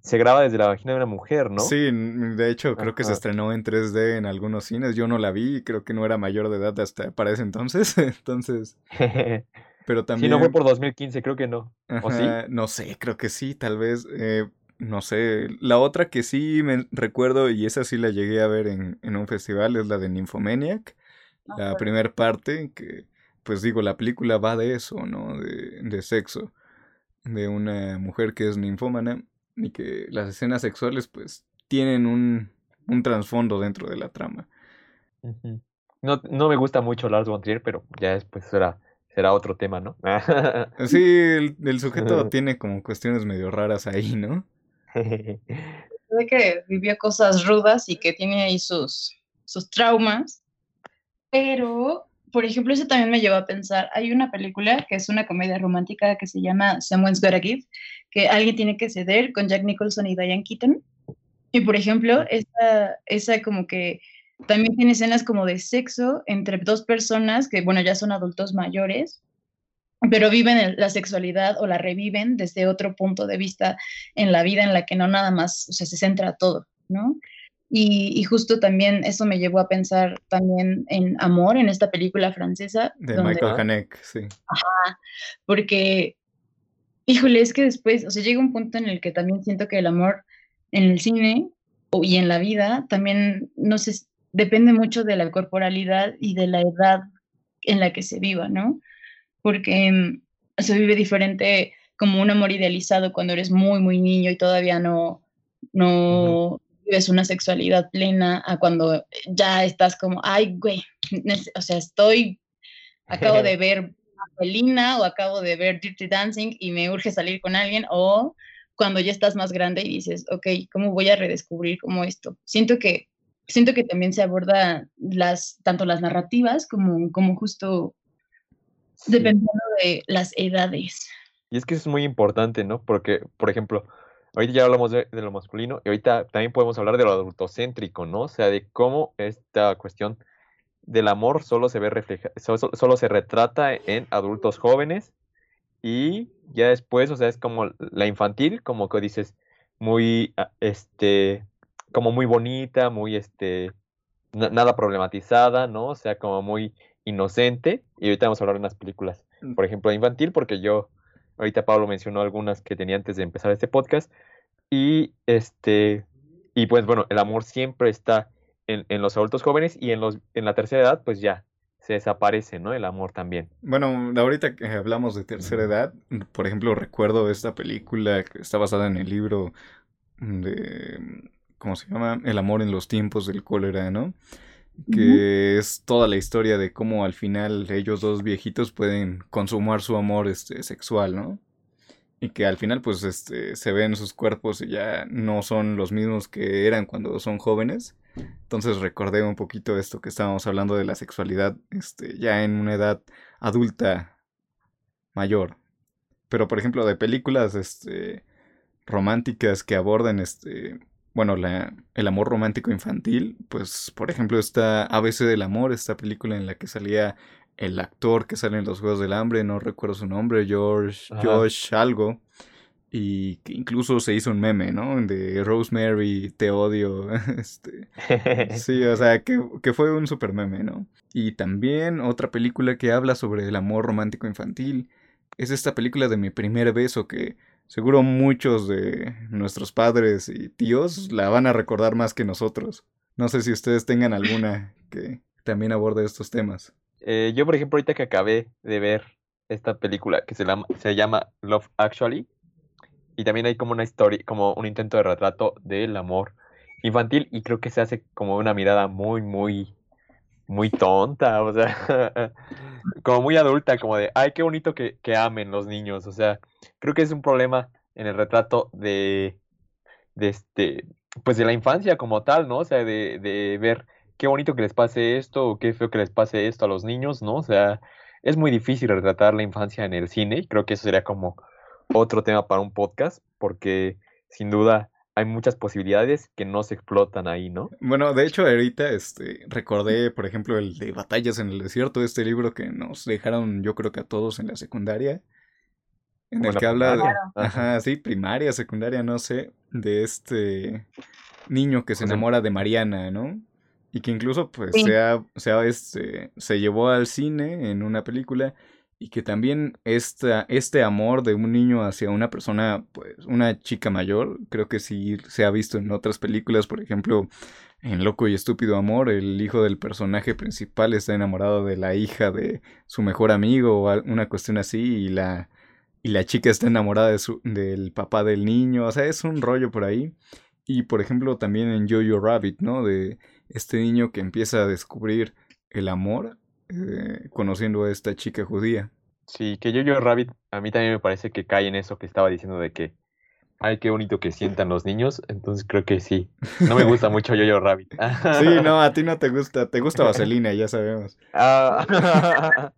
se graba desde la vagina de una mujer, ¿no? Sí, de hecho creo que se estrenó en 3D en algunos cines. Yo no la vi, creo que no era mayor de edad hasta para ese entonces. entonces. Pero también. Si no fue por 2015, creo que no. ¿O sí? No sé, creo que sí, tal vez. Eh, no sé. La otra que sí me recuerdo, y esa sí la llegué a ver en, en un festival, es la de Nymphomaniac. Ah, la primera parte, que pues digo, la película va de eso, ¿no? De, de sexo. De una mujer que es ninfómana y que las escenas sexuales pues tienen un, un trasfondo dentro de la trama. no, no me gusta mucho Lars von Trier, pero ya después será, será otro tema, ¿no? sí, el, sujeto tiene como cuestiones medio raras ahí, ¿no? Ve que vivió cosas rudas y que tiene ahí sus, sus traumas, pero por ejemplo, eso también me llevó a pensar, hay una película que es una comedia romántica que se llama Someone's Gotta Give, que alguien tiene que ceder con Jack Nicholson y Diane Keaton. Y por ejemplo, esa, esa como que también tiene escenas como de sexo entre dos personas que, bueno, ya son adultos mayores, pero viven la sexualidad o la reviven desde otro punto de vista en la vida en la que no nada más, o sea, se centra todo, ¿no? Y, justo también eso me llevó a pensar también en Amor, en esta película francesa. De Michael Haneke, sí. Ajá, porque, híjole, es que después, o sea, llega un punto en el que también siento que el amor en el cine y en la vida también, no sé, depende mucho de la corporalidad y de la edad en la que se viva, ¿no? Porque mm, se vive diferente como un amor idealizado cuando eres muy, muy niño y todavía no, no, vives una sexualidad plena a cuando ya estás como, ay, güey, o sea, estoy, acabo de ver Felina o acabo de ver Dirty Dancing y me urge salir con alguien, o cuando ya estás más grande y dices, ok, ¿cómo voy a redescubrir como esto? Siento que, siento que también se aborda las, tanto las narrativas como, como justo dependiendo de las edades. Y es que es muy importante, ¿no? Porque, por ejemplo, Ahorita ya hablamos de, lo masculino y ahorita también podemos hablar de lo adultocéntrico, ¿no? O sea, de cómo esta cuestión del amor solo se ve refleja, solo, se retrata en adultos jóvenes y ya después, o sea, es como la infantil, como que dices, muy, ah, este, como muy bonita, muy, este, nada problematizada, ¿no? O sea, como muy inocente. Y ahorita vamos a hablar de unas películas, mm. por ejemplo, infantil, porque yo Ahorita Pablo mencionó algunas que tenía antes de empezar este podcast. Y este, y pues bueno, el amor siempre está en, en, los adultos jóvenes y en los, en la tercera edad, pues ya se desaparece, ¿no? El amor también. Bueno, ahorita que hablamos de tercera edad, por ejemplo, recuerdo esta película que está basada en el libro de ¿cómo se llama? El amor en los tiempos del cólera, ¿no? Que es toda la historia de cómo al final ellos dos viejitos pueden consumar su amor este, sexual, ¿no? Y que al final pues este, se ven sus cuerpos y ya no son los mismos que eran cuando son jóvenes. Entonces recordé un poquito esto que estábamos hablando de la sexualidad este, ya en una edad adulta mayor. Pero por ejemplo de películas este, románticas que aborden este, bueno, la, el amor romántico infantil, pues por ejemplo está ABC del Amor, esta película en la que salía el actor que sale en los Juegos del Hambre, no recuerdo su nombre, George, Josh algo, y que incluso se hizo un meme, ¿no? De Rosemary, te odio, este, sí, o sea, que, que fue un super meme, ¿no? Y también otra película que habla sobre el amor romántico infantil, es esta película de mi primer beso que Seguro muchos de nuestros padres y tíos la van a recordar más que nosotros. No sé si ustedes tengan alguna que también aborde estos temas. Eh, yo, por ejemplo, ahorita que acabé de ver esta película que se llama, se llama Love Actually, y también hay como una historia, como un intento de retrato del amor infantil, y creo que se hace como una mirada muy, muy muy tonta, o sea, como muy adulta, como de, ay, qué bonito que, que amen los niños, o sea, creo que es un problema en el retrato de, de este, pues de la infancia como tal, ¿no? O sea, de, de ver qué bonito que les pase esto o qué feo que les pase esto a los niños, ¿no? O sea, es muy difícil retratar la infancia en el cine y creo que eso sería como otro tema para un podcast, porque sin duda hay muchas posibilidades que no se explotan ahí, ¿no? Bueno, de hecho, ahorita este, recordé, por ejemplo, el de Batallas en el Desierto, este libro que nos dejaron, yo creo que a todos en la secundaria, en el que habla de, ajá, sí, primaria, secundaria, no sé, de este niño que se enamora de Mariana, ¿no? Y que incluso, pues, sea, sea este, se llevó al cine en una película y que también esta, este amor de un niño hacia una persona, pues una chica mayor, creo que sí se ha visto en otras películas, por ejemplo, en Loco y Estúpido Amor, el hijo del personaje principal está enamorado de la hija de su mejor amigo o una cuestión así y la, y la chica está enamorada de su, del papá del niño, o sea, es un rollo por ahí. Y por ejemplo también en Jojo Rabbit, ¿no? De este niño que empieza a descubrir el amor eh, conociendo a esta chica judía. Sí, que Jojo Rabbit a mí también me parece que cae en eso que estaba diciendo de que ay, qué bonito que sientan los niños, entonces creo que sí. No me gusta mucho Jojo Rabbit. sí, no, a ti no te gusta, te gusta Vaselina, ya sabemos. Ah.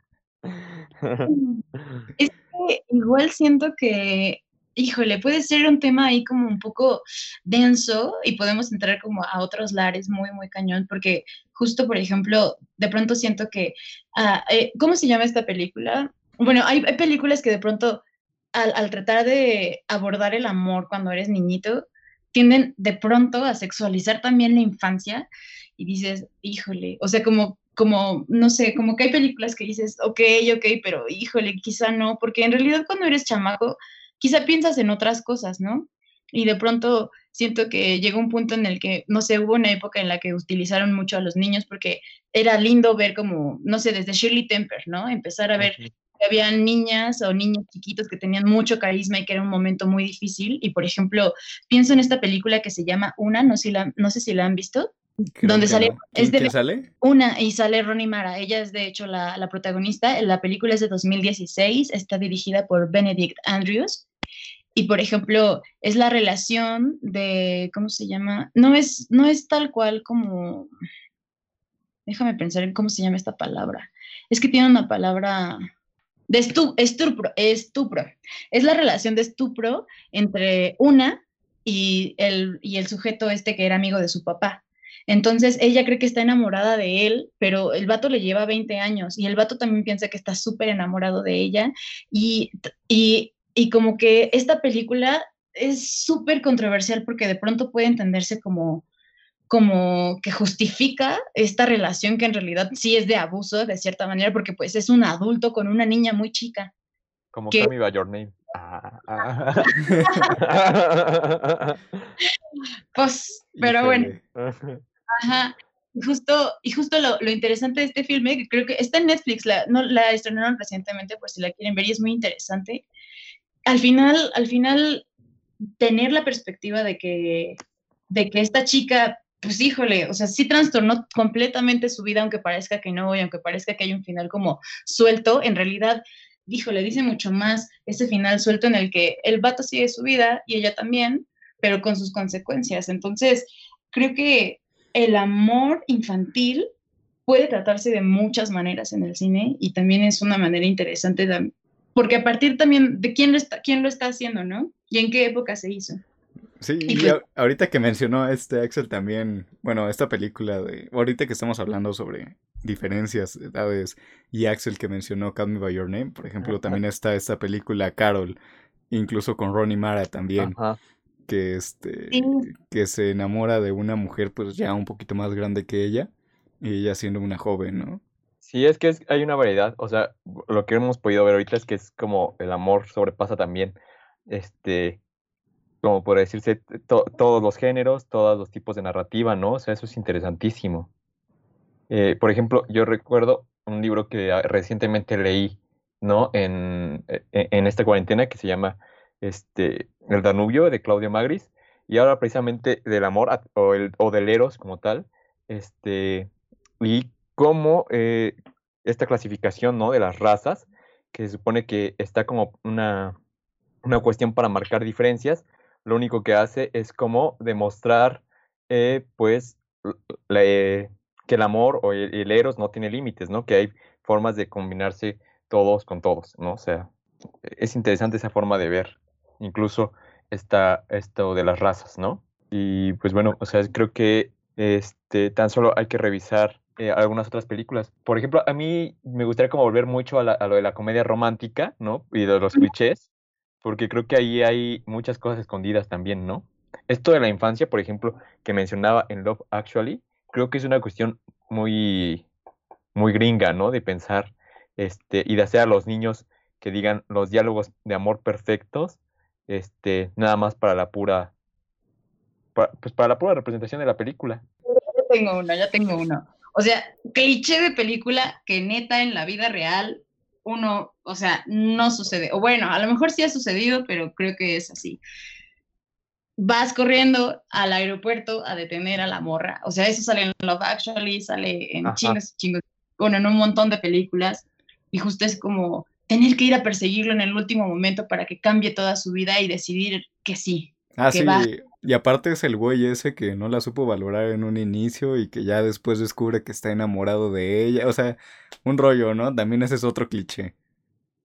es que igual siento que híjole, puede ser un tema ahí como un poco denso y podemos entrar como a otros lares muy, muy cañón, porque justo, por ejemplo, de pronto siento que, eh, ¿cómo se llama esta película? Bueno, hay, películas que de pronto, al, tratar de abordar el amor cuando eres niñito, tienden de pronto a sexualizar también la infancia y dices, híjole, o sea, como como, no sé, como que hay películas que dices, ok, ok, pero híjole, quizá no, porque en realidad cuando eres chamaco, quizá piensas en otras cosas, ¿no? Y de pronto siento que llegó un punto en el que, no sé, hubo una época en la que utilizaron mucho a los niños porque era lindo ver como, no sé, desde Shirley Temper, ¿no? Empezar a ver que había niñas o niños chiquitos que tenían mucho carisma y que era un momento muy difícil. Y, por ejemplo, pienso en esta película que se llama Una, no, si la, no sé si la han visto, donde sale, es de sale? Una, y sale Ronnie Mara. Ella es de hecho la, la, protagonista. La película es de 2016, está dirigida por Benedict Andrews. Y por ejemplo, es la relación de, ¿cómo se llama? No es, no es tal cual como, déjame pensar en cómo se llama esta palabra. Es que tiene una palabra de estupro, estupro. Es la relación de estupro entre una y el, y el sujeto este que era amigo de su papá. Entonces ella cree que está enamorada de él, pero el vato le lleva 20 años y el vato también piensa que está súper enamorado de ella y y como que esta película es súper controversial porque de pronto puede entenderse como, como que justifica esta relación que en realidad sí es de abuso de cierta manera porque pues es un adulto con una niña muy chica. Como que... Call Your Name. Ah, ah. pues, pero bueno. Ajá. Justo, y justo lo, lo, interesante de este filme, que creo que está en Netflix, la, no, la estrenaron recientemente por si la quieren ver y es muy interesante, al final, al final, tener la perspectiva de que, de que esta chica, pues híjole, o sea, sí trastornó completamente su vida, aunque parezca que no, y aunque parezca que hay un final como suelto, en realidad, híjole, dice mucho más ese final suelto en el que el vato sigue su vida y ella también, pero con sus consecuencias. Entonces, creo que el amor infantil puede tratarse de muchas maneras en el cine y también es una manera interesante de, porque a partir también de quién lo está, quién lo está haciendo, ¿no? Y en qué época se hizo. Sí, y, pues ahorita que mencionó este Axel también, bueno, esta película de, ahorita que estamos hablando sobre diferencias de edades y Axel que mencionó Call Me By Your Name, por ejemplo, también está esta película Carol, incluso con Ronnie Mara también, que este, que se enamora de una mujer pues ya un poquito más grande que ella y ella siendo una joven, ¿no? Sí, es que hay una variedad, o sea, lo que hemos podido ver ahorita es que es como el amor sobrepasa también, este, como por decirse, todos los géneros, todos los tipos de narrativa, ¿no? O sea, eso es interesantísimo. Eh, por ejemplo, yo recuerdo un libro que ah, recientemente leí, ¿no? En, e, e, en esta cuarentena que se llama este, El Danubio de Claudio Magris, y ahora precisamente del amor o, el, o del eros como tal, este, y cómo eh, esta clasificación, ¿no? De las razas, que se supone que está como una, una cuestión para marcar diferencias, lo único que hace es como demostrar, eh, pues, eh, que el amor o el, eros no tiene límites, ¿no? Que hay formas de combinarse todos con todos, ¿no? O sea, es interesante esa forma de ver, incluso esto de las razas, ¿no? Y pues bueno, o sea, creo que este, tan solo hay que revisar eh, algunas otras películas. Por ejemplo, a mí me gustaría como volver mucho a, lo de la comedia romántica, ¿no? Y de los clichés, porque creo que ahí hay muchas cosas escondidas también, ¿no? Esto de la infancia, por ejemplo, que mencionaba en Love Actually, creo que es una cuestión muy, muy gringa, ¿no? De pensar este, y de hacer a los niños que digan los diálogos de amor perfectos, este, nada más para la pura, pues para la pura representación de la película. Ya tengo uno, ya tengo uno. O sea, cliché de película que neta en la vida real uno, o sea, no sucede. O bueno, a lo mejor sí ha sucedido, pero creo que es así. Vas corriendo al aeropuerto a detener a la morra. O sea, eso sale en Love Actually, sale en chingos, chingos, bueno, en un montón de películas. Y justo es como tener que ir a perseguirlo en el último momento para que cambie toda su vida y decidir que sí. Ah, sí, y aparte es el güey ese que no la supo valorar en un inicio y que ya después descubre que está enamorado de ella. O sea, un rollo, ¿no? También ese es otro cliché.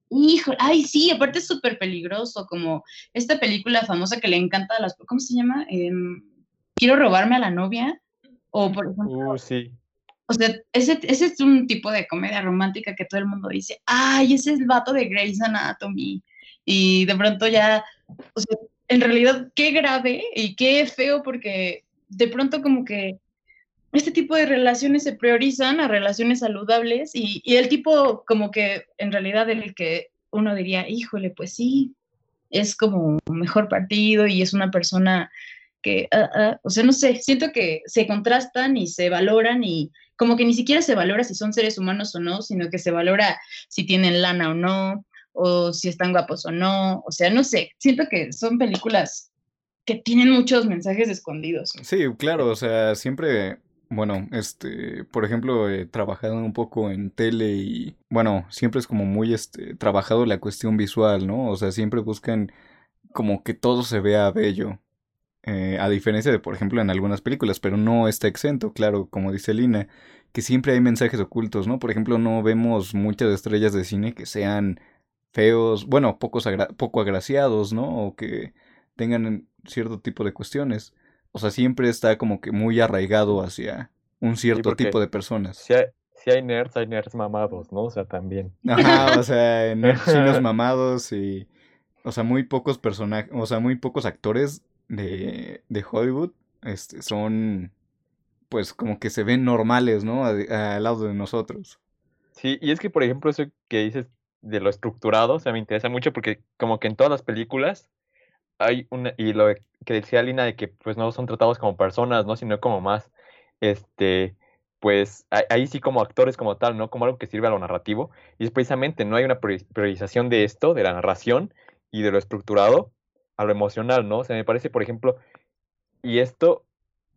Hijo, ay, sí, aparte es súper peligroso, como esta película famosa que le encanta a las... ¿Cómo se llama? Em, Quiero robarme a la novia. O por ejemplo... Uh, sí. O sea, ese, ese es un tipo de comedia romántica que todo el mundo dice, ay, ese es el vato de Grey's Anatomy. Y de pronto ya, o sea, en realidad qué grave y qué feo porque de pronto como que este tipo de relaciones se priorizan a relaciones saludables y, el tipo como que en realidad el que uno diría, híjole, pues sí, es como mejor partido y es una persona que, ah, ah, o sea, no sé, siento que se contrastan y se valoran y como que ni siquiera se valora si son seres humanos o no, sino que se valora si tienen lana o no, o si están guapos o no, o sea, no sé, siento que son películas que tienen muchos mensajes escondidos. Sí, claro, o sea, siempre, bueno, este, por ejemplo, he trabajado un poco en tele y, bueno, siempre es como muy, este, trabajado la cuestión visual, ¿no? O sea, siempre buscan como que todo se vea bello. Eh, a diferencia de, por ejemplo, en algunas películas, pero no está exento, claro, como dice Lina, que siempre hay mensajes ocultos, ¿no? Por ejemplo, no vemos muchas estrellas de cine que sean feos, bueno, pocos poco agraciados, ¿no? O que tengan cierto tipo de cuestiones. O sea, siempre está como que muy arraigado hacia un cierto tipo de personas. Si hay, si hay, nerds, hay nerds mamados, ¿no? O sea, también. Ajá, o sea, nerds chinos mamados y... O sea, muy pocos personajes, o sea, muy pocos actores de, de Hollywood este, son, pues, como que se ven normales, ¿no? Al lado de nosotros. Sí, y es que, por ejemplo, eso que dices de lo estructurado, o sea, me interesa mucho porque como que en todas las películas hay una, y lo que decía Lina de que pues no son tratados como personas, ¿no? Sino como más, este, pues ahí sí como actores como tal, ¿no? Como algo que sirve a lo narrativo. Y es precisamente, no hay una priorización de esto, de la narración y de lo estructurado a lo emocional, ¿no? O sea, me parece, por ejemplo, y esto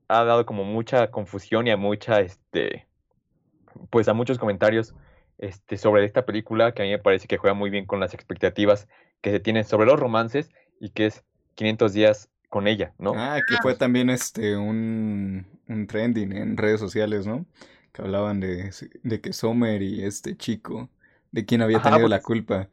ha dado como mucha confusión y a mucha, este, pues a muchos comentarios este, sobre esta película que a mí me parece que juega muy bien con las expectativas que se tienen sobre los romances y que es 500 días con ella, ¿no? Ah, que fue también este un, un trending en redes sociales, ¿no? Que hablaban de, de que Sommer y este chico, de quién había tenido la culpa.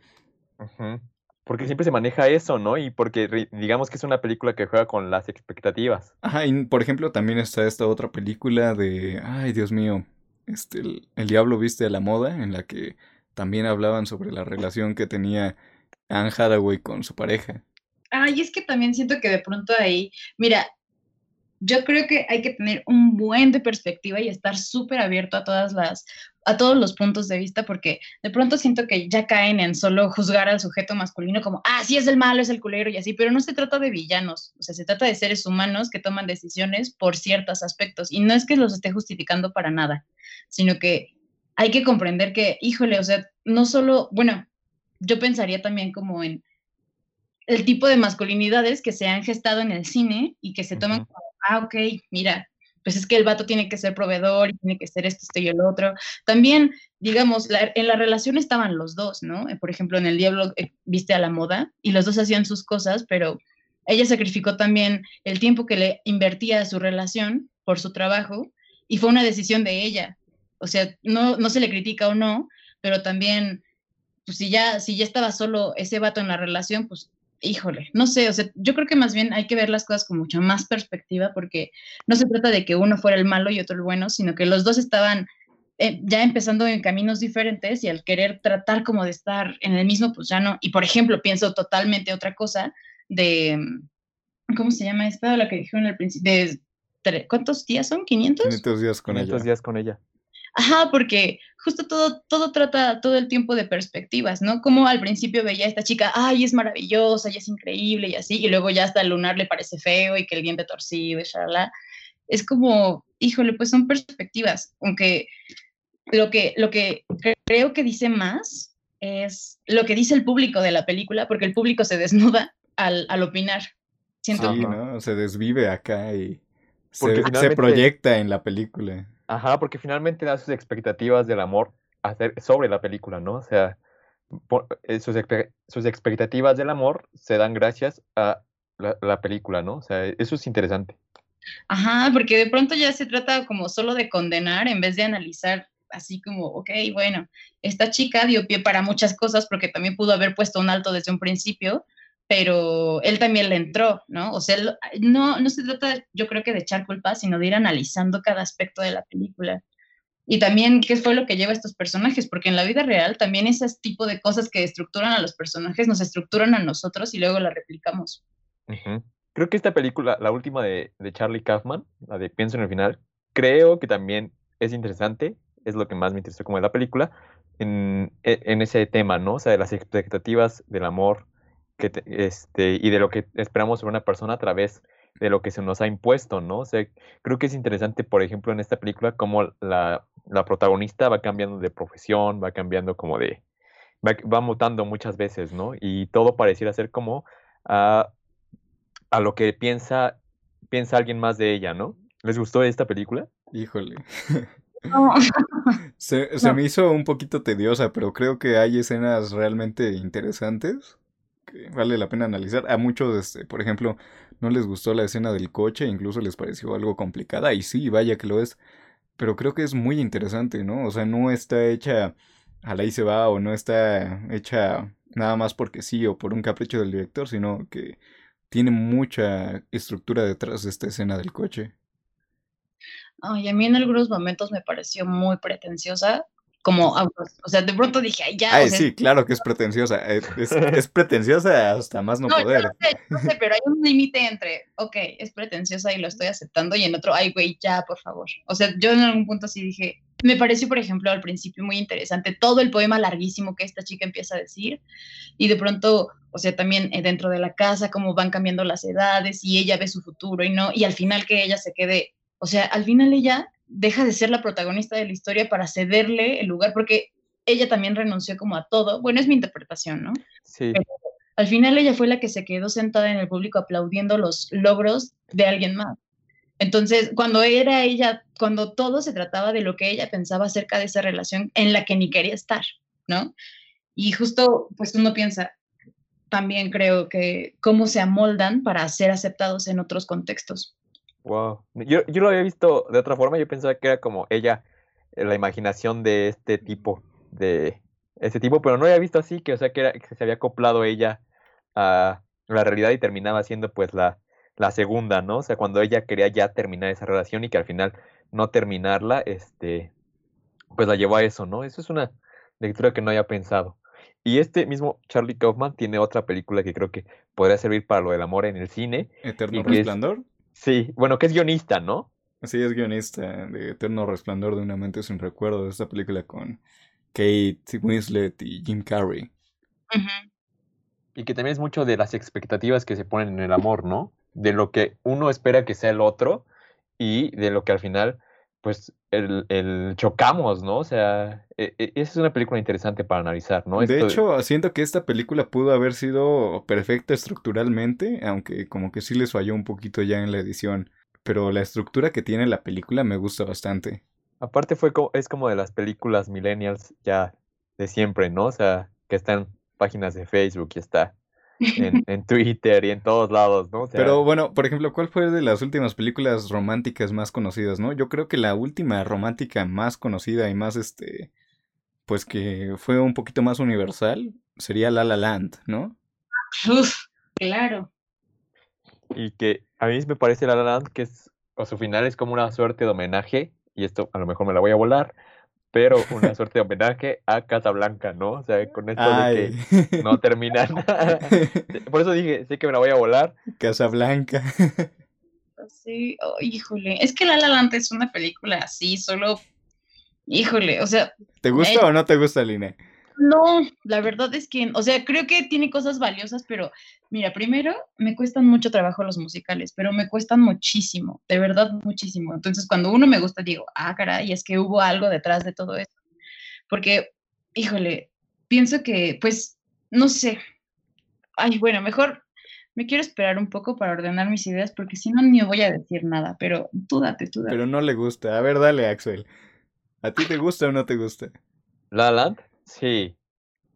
Porque siempre se maneja eso, ¿no? Y porque digamos que es una película que juega con las expectativas. Ajá, y por ejemplo también está esta otra película de, ay Dios mío, este, el, Diablo Viste a la Moda, en la que también hablaban sobre la relación que tenía Anne Hathaway con su pareja. Ay, es que también siento que de pronto ahí, mira, yo creo que hay que tener un buen de perspectiva y estar súper abierto a todas las, a todos los puntos de vista, porque de pronto siento que ya caen en solo juzgar al sujeto masculino como, ah, sí es el malo, es el culero y así, pero no se trata de villanos, o sea, se trata de seres humanos que toman decisiones por ciertos aspectos y no es que los esté justificando para nada, sino que hay que comprender que, híjole, o sea, no solo, bueno, yo pensaría también como en el tipo de masculinidades que se han gestado en el cine y que se toman como, ah, ok, mira, pues es que el vato tiene que ser proveedor tiene que ser esto, esto y el otro. También, digamos, en la relación estaban los dos, ¿no? Por ejemplo, en El Diablo eh, viste a la moda y los dos hacían sus cosas, pero ella sacrificó también el tiempo que le invertía a su relación por su trabajo y fue una decisión de ella. O sea, no, no se le critica o no, pero también, pues si ya, si ya estaba solo ese vato en la relación, pues híjole, no sé, o sea, yo creo que más bien hay que ver las cosas con mucha más perspectiva porque no se trata de que uno fuera el malo y otro el bueno, sino que los dos estaban eh, ya empezando en caminos diferentes y al querer tratar como de estar en el mismo, pues ya no. Y por ejemplo, pienso totalmente otra cosa de, ¿cómo se llama esta? La que dijeron al principio, de, ¿cuántos días son? ¿500? 500 días con 500 días con ella. Ajá, porque justo todo, todo trata todo el tiempo de perspectivas, ¿no? Como al principio veía a esta chica, ay, es maravillosa y es increíble y así, y luego ya hasta el lunar le parece feo y que el diente torcido y shalala. Es como, híjole, pues son perspectivas, aunque lo que, lo que creo que dice más es lo que dice el público de la película, porque el público se desnuda al, al opinar. Siento sí, ¿no? Se desvive acá y se, se proyecta en la película. Ajá, porque finalmente da sus expectativas del amor sobre la película, ¿no? O sea, eh, sus, expectativas del amor se dan gracias a la, película, ¿no? O sea, eso es interesante. Ajá, porque de pronto ya se trata como solo de condenar en vez de analizar así como, ok, bueno, esta chica dio pie para muchas cosas porque también pudo haber puesto un alto desde un principio, pero él también le entró, ¿no? O sea, no, no se trata, yo creo que de echar culpa, sino de ir analizando cada aspecto de la película. Y también qué fue lo que lleva a estos personajes, porque en la vida real también ese tipo de cosas que estructuran a los personajes nos estructuran a nosotros y luego la replicamos. Creo que esta película, la última de, de Charlie Kaufman, la de Pienso en el final, creo que también es interesante, es lo que más me interesó como de la película, en, e, en ese tema, ¿no? O sea, de las expectativas del amor, que este, y de lo que esperamos sobre una persona a través de lo que se nos ha impuesto, ¿no? O sea, creo que es interesante, por ejemplo, en esta película, cómo la, la protagonista va cambiando de profesión, va cambiando como de, va, mutando muchas veces, ¿no? Y todo pareciera ser como a, a lo que piensa, piensa alguien más de ella, ¿no? ¿Les gustó esta película? Híjole. se, se me hizo un poquito tediosa, pero creo que hay escenas realmente interesantes vale la pena analizar. A muchos, este, por ejemplo, no les gustó la escena del coche, incluso les pareció algo complicada, y sí, vaya que lo es, pero creo que es muy interesante, ¿no? O sea, no está hecha a la y se va, o no está hecha nada más porque sí, o por un capricho del director, sino que tiene mucha estructura detrás de esta escena del coche. Ay, a mí en algunos momentos me pareció muy pretenciosa, como O sea, de pronto dije, ay, ya. Ay, sí, claro que es pretenciosa. Eh, es, pretenciosa hasta más no, poder. no sé, no sé, pero hay un límite entre, ok, es pretenciosa y lo estoy aceptando, y en otro, ay, güey, ya, por favor. O sea, yo en algún punto sí dije, me pareció, por ejemplo, al principio muy interesante todo el poema larguísimo que esta chica empieza a decir, y de pronto, o sea, también eh, dentro de la casa, cómo van cambiando las edades, y ella ve su futuro y no, y al final que ella se quede, o sea, al final ella deja de ser la protagonista de la historia para cederle el lugar, porque ella también renunció como a todo. Bueno, es mi interpretación, ¿no? Sí. al final ella fue la que se quedó sentada en el público aplaudiendo los logros de alguien más. Entonces, cuando era ella, cuando todo se trataba de lo que ella pensaba acerca de esa relación en la que ni quería estar, ¿no? Y justo, pues uno piensa, también creo que cómo se amoldan para ser aceptados en otros contextos. Wow. Yo, yo lo había visto de otra forma, yo pensaba que era como ella, eh, la imaginación de este tipo, de ese tipo, pero no había visto así, que o sea que, era, que se había acoplado ella a la realidad y terminaba siendo pues la, la segunda, ¿no? O sea, cuando ella quería ya terminar esa relación y que al final no terminarla, este, pues la llevó a eso, ¿no? Eso es una lectura que no había pensado. Y este mismo Charlie Kaufman tiene otra película que creo que podría servir para lo del amor en el cine. Eterno Resplandor. Sí, bueno, que es guionista, ¿no? Sí, es guionista de Eterno Resplandor de una mente sin recuerdo, de esta película con Kate Winslet y Jim Carrey. Y que también es mucho de las expectativas que se ponen en el amor, ¿no? De lo que uno espera que sea el otro y de lo que al final, pues, el, el chocamos, ¿no? O sea, e, e, esa es una película interesante para analizar, ¿no? De hecho, siento que esta película pudo haber sido perfecta estructuralmente, aunque como que sí les falló un poquito ya en la edición. pero la estructura que tiene la película me gusta bastante. Aparte fue como, es como de las películas millennials ya de siempre, ¿no? O sea, que están páginas de Facebook y está en, Twitter y en todos lados, ¿no? Pero bueno, por ejemplo, ¿cuál fue de las últimas películas románticas más conocidas, no? Yo creo que la última romántica más conocida y más, este, pues que fue un poquito más universal sería La La Land, ¿no? Uf, claro. Y que a mí me parece La La Land que es, o su final es como una suerte de homenaje, y esto a lo mejor me la voy a volar, pero una suerte de homenaje a Casablanca, ¿no? O sea, con esto de que no terminan. Por eso dije, sé que me la voy a volar. Casablanca. Sí, oh, híjole, es que La La Land es una película así, solo, híjole, o sea. ¿Te gusta o no te gusta, Line? No, la verdad es que, o sea, creo que tiene cosas valiosas, pero mira, primero me cuestan mucho trabajo los musicales, pero me cuestan muchísimo, de verdad muchísimo. Entonces, cuando uno me gusta, digo, ah, caray, es que hubo algo detrás de todo esto. Porque, híjole, pienso que, pues, no sé. Ay, bueno, mejor me quiero esperar un poco para ordenar mis ideas, porque si no, ni voy a decir nada, pero tú date, tú date. Pero no le gusta. A ver, dale, Axel. ¿A ti te gusta o no te gusta? La Land. Sí.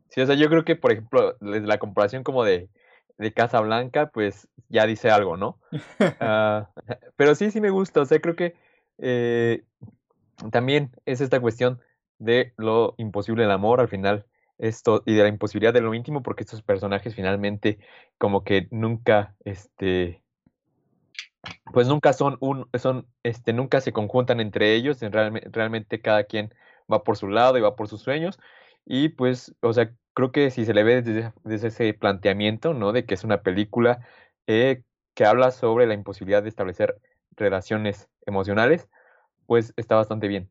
Sí, o sea, yo creo que, por ejemplo, la comparación como de, de Casa Blanca, pues ya dice algo, ¿no? Ah, pero sí, sí me gusta. O sea, creo que eh, también es esta cuestión de lo imposible del amor al final esto y de la imposibilidad de lo íntimo porque estos personajes finalmente como que nunca este pues nunca son un son este nunca se conjuntan entre ellos realmente, realmente cada quien va por su lado y va por sus sueños y pues, o sea, creo que si se le ve desde, ese planteamiento, ¿no? De que es una película eh, que habla sobre la imposibilidad de establecer relaciones emocionales, pues está bastante bien.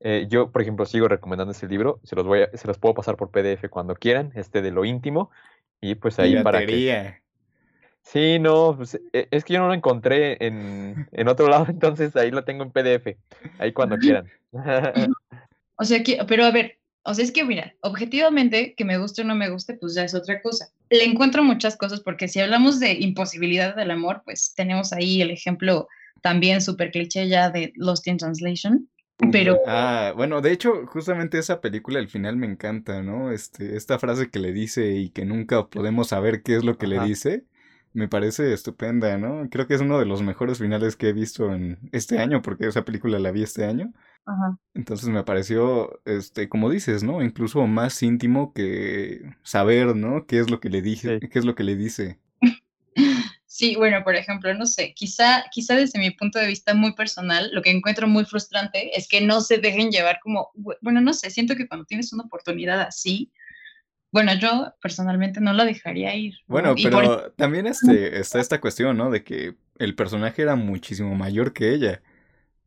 Eh, yo, por ejemplo, sigo recomendando ese libro, se los, voy a, se los puedo pasar por PDF cuando quieran, este de lo íntimo, y pues ahí para que... Sí, no, pues, e, es que yo no lo encontré en, en otro lado, entonces ahí lo tengo en PDF, ahí cuando quieran. o sea, que, pero a ver, o sea, es que mira, objetivamente, que me guste o no me guste, pues ya es otra cosa. Le encuentro muchas cosas porque si hablamos de imposibilidad del amor, pues tenemos ahí el ejemplo también súper cliché ya de Lost in Translation. Pero... Ah, bueno, de hecho, justamente esa película al final me encanta, ¿no? Este, esta frase que le dice y que nunca podemos saber qué es lo que le dice, me parece estupenda, ¿no? Creo que es uno de los mejores finales que he visto en este año, porque esa película la vi este año. Entonces me pareció, este, como dices, ¿no? Incluso más íntimo que saber, ¿no? ¿Qué es lo que le dije, qué es lo que le dice? Sí, bueno, por ejemplo, no sé, quizá, quizá desde mi punto de vista muy personal, lo que encuentro muy frustrante es que no se dejen llevar como, bueno, no sé, siento que cuando tienes una oportunidad así, bueno, yo personalmente no la dejaría ir. Bueno, pero también este, está esta cuestión, ¿no? De que el personaje era muchísimo mayor que ella.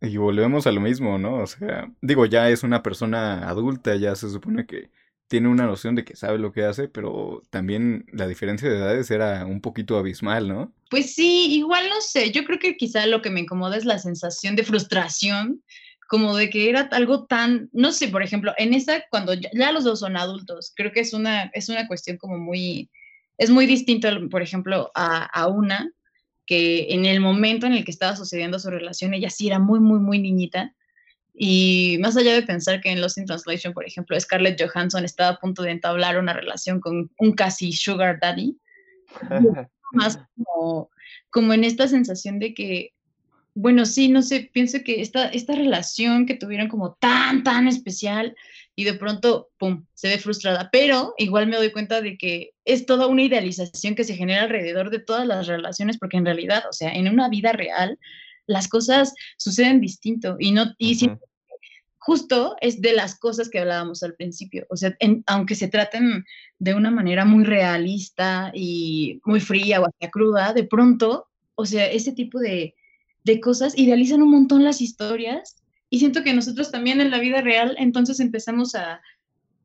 Y volvemos a lo mismo, ¿no? O sea, digo, ya es una persona adulta, ya se supone que tiene una noción de que sabe lo que hace, pero también la diferencia de edades era un poquito abismal, ¿no? Pues sí, igual no sé, yo creo que quizá lo que me incomoda es la sensación de frustración, como de que era algo tan, no sé, por ejemplo, en esa, cuando ya, los dos son adultos, creo que es una, es una cuestión como muy, es muy distinto, por ejemplo, a, a una que en el momento en el que estaba sucediendo su relación, ella sí era muy, muy, muy niñita. Y más allá de pensar que en Lost in Translation, por ejemplo, Scarlett Johansson estaba a punto de entablar una relación con un casi sugar daddy, más como, como en esta sensación de que, bueno, sí, no sé, pienso que esta, esta relación que tuvieron como tan, tan especial, y de pronto, ¡pum!, se ve frustrada. Pero igual me doy cuenta de que es toda una idealización que se genera alrededor de todas las relaciones, porque en realidad, o sea, en una vida real, las cosas suceden distinto y no, y justo es de las cosas que hablábamos al principio, o sea, aunque se traten de una manera muy realista y muy fría o hasta cruda, de pronto, o sea, ese tipo de, de cosas idealizan un montón las historias y siento que nosotros también en la vida real, entonces empezamos a,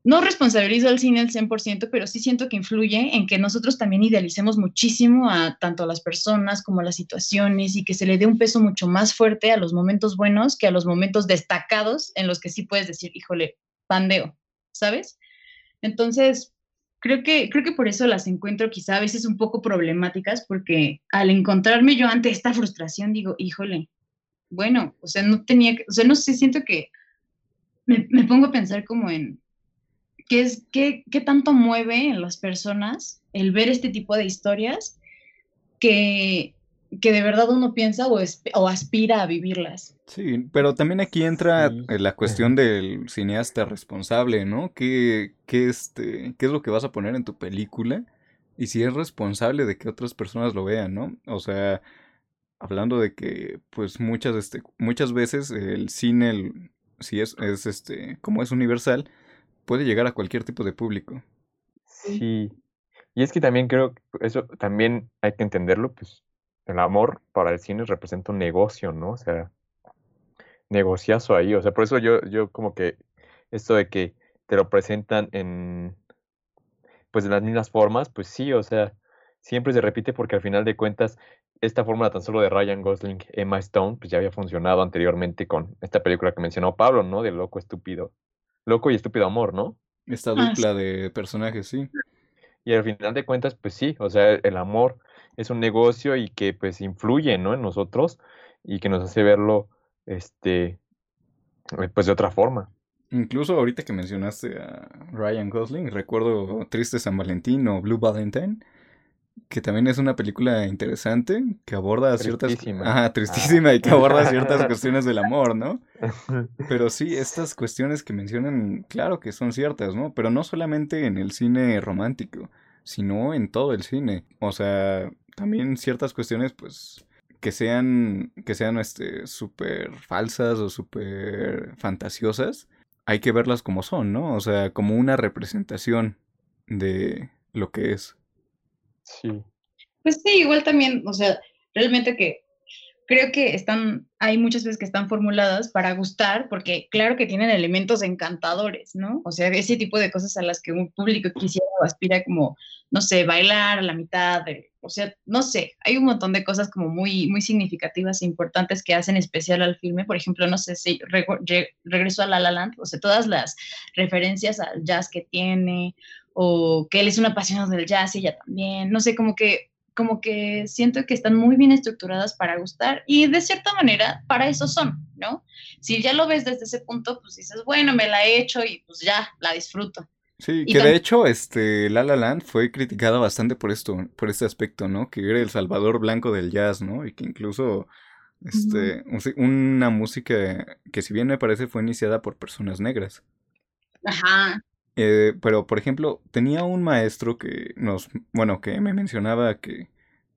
no responsabilizo al cine al 100%, pero sí siento que influye en que nosotros también idealicemos muchísimo a tanto a las personas como a las situaciones y que se le dé un peso mucho más fuerte a los momentos buenos que a los momentos destacados en los que sí puedes decir, híjole, pandeo, ¿sabes? Entonces, creo que, creo que por eso las encuentro quizá a veces un poco problemáticas, porque al encontrarme yo ante esta frustración, digo, híjole, bueno, o sea, no tenía que, o sea, no sé, siento que me, me pongo a pensar como en qué es, qué, qué tanto mueve en las personas el ver este tipo de historias que, que de verdad uno piensa o, o, aspira a vivirlas. Sí, pero también aquí entra la cuestión del cineasta responsable, ¿no? ¿Qué, qué, este, ¿Qué es lo que vas a poner en tu película? Y si es responsable de que otras personas lo vean, ¿no? O sea, hablando de que, pues muchas, este, muchas veces el cine, el, si es, es, este, como es universal, puede llegar a cualquier tipo de público. Sí. Y es que también creo que eso también hay que entenderlo, pues el amor para el cine representa un negocio, ¿no? O sea, negociazo ahí. O sea, por eso yo, yo como que esto de que te lo presentan en pues de las mismas formas, pues sí, o sea, siempre se repite porque al final de cuentas esta fórmula tan solo de Ryan Gosling, Emma Stone, pues ya había funcionado anteriormente con esta película que mencionó Pablo, ¿no? De Loco Estúpido. Loco y Estúpido Amor, ¿no? Esta ah, dupla de personajes, sí. Y al final de cuentas, pues sí, o sea, el amor es un negocio y que pues influye, ¿no? En nosotros y que nos hace verlo, este, eh, pues de otra forma. Incluso ahorita que mencionaste a Ryan Gosling, recuerdo Triste San Valentín o Blue Valentine, que también es una película interesante que aborda ciertas ah, tristísima y que aborda ciertas cuestiones del amor, ¿no? Pero sí, estas cuestiones que mencionan, claro que son ciertas, ¿no? Pero no solamente en el cine romántico, sino en todo el cine. O sea, también ciertas cuestiones, pues, que sean, que sean, este, súper falsas o súper fantasiosas, hay que verlas como son, ¿no? O sea, como una representación de lo que es. Sí. Pues sí, igual también, o sea, realmente que creo que están, hay muchas veces que están formuladas para gustar, porque claro que tienen elementos encantadores, ¿no? O sea, ese tipo de cosas a las que un público quisiera o aspira como, no sé, bailar a la mitad, o sea, no sé, hay un montón de cosas como muy, muy significativas e importantes que hacen especial al filme, por ejemplo, no sé si regreso a La La Land, o sea, todas las referencias al jazz que tiene, o que él es un apasionado del jazz y ella también, no sé, como que como que siento que están muy bien estructuradas para gustar y de cierta manera para eso son, ¿no? Si ya lo ves desde ese punto, pues dices, bueno, me la he hecho y pues ya, la disfruto. Sí, que de hecho, este, La La Land fue criticada bastante por esto, por este aspecto, ¿no? Que era el salvador blanco del jazz, ¿no? Y que incluso, este, una música que si bien me parece fue iniciada por personas negras. Ajá. Eh, pero, por ejemplo, tenía un maestro que nos, bueno, que me mencionaba que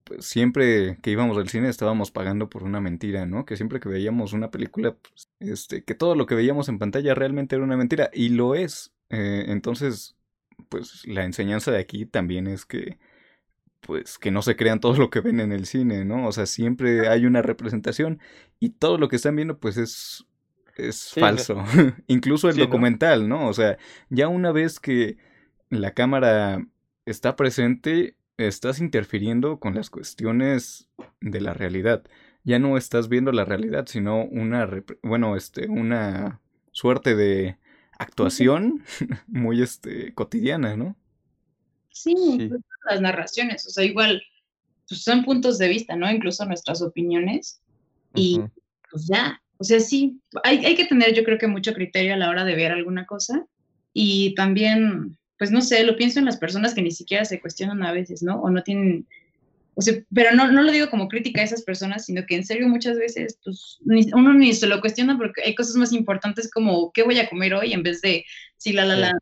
pues, siempre que íbamos al cine estábamos pagando por una mentira, ¿no? Que siempre que veíamos una película, pues, este, que todo lo que veíamos en pantalla realmente era una mentira, y lo es. Eh, entonces, pues la enseñanza de aquí también es que pues que no se crean todo lo que ven en el cine, ¿no? O sea, siempre hay una representación y todo lo que están viendo pues es es falso. Incluso el documental, ¿no? O sea, ya una vez que la cámara está presente, estás interfiriendo con las cuestiones de la realidad. Ya no estás viendo la realidad, sino una, bueno, este, una suerte de actuación muy, este, cotidiana, ¿no? Sí, las narraciones, o sea, igual, pues son puntos de vista, ¿no? Incluso nuestras opiniones. Y pues ya, o sea, sí, hay, hay que tener yo creo que mucho criterio a la hora de ver alguna cosa y también, pues no sé, lo pienso en las personas que ni siquiera se cuestionan a veces, ¿no? O no tienen, o sea, pero no, no lo digo como crítica a esas personas, sino que en serio muchas veces, pues uno ni se lo cuestiona porque hay cosas más importantes como, ¿qué voy a comer hoy? En vez de, si la, la, la,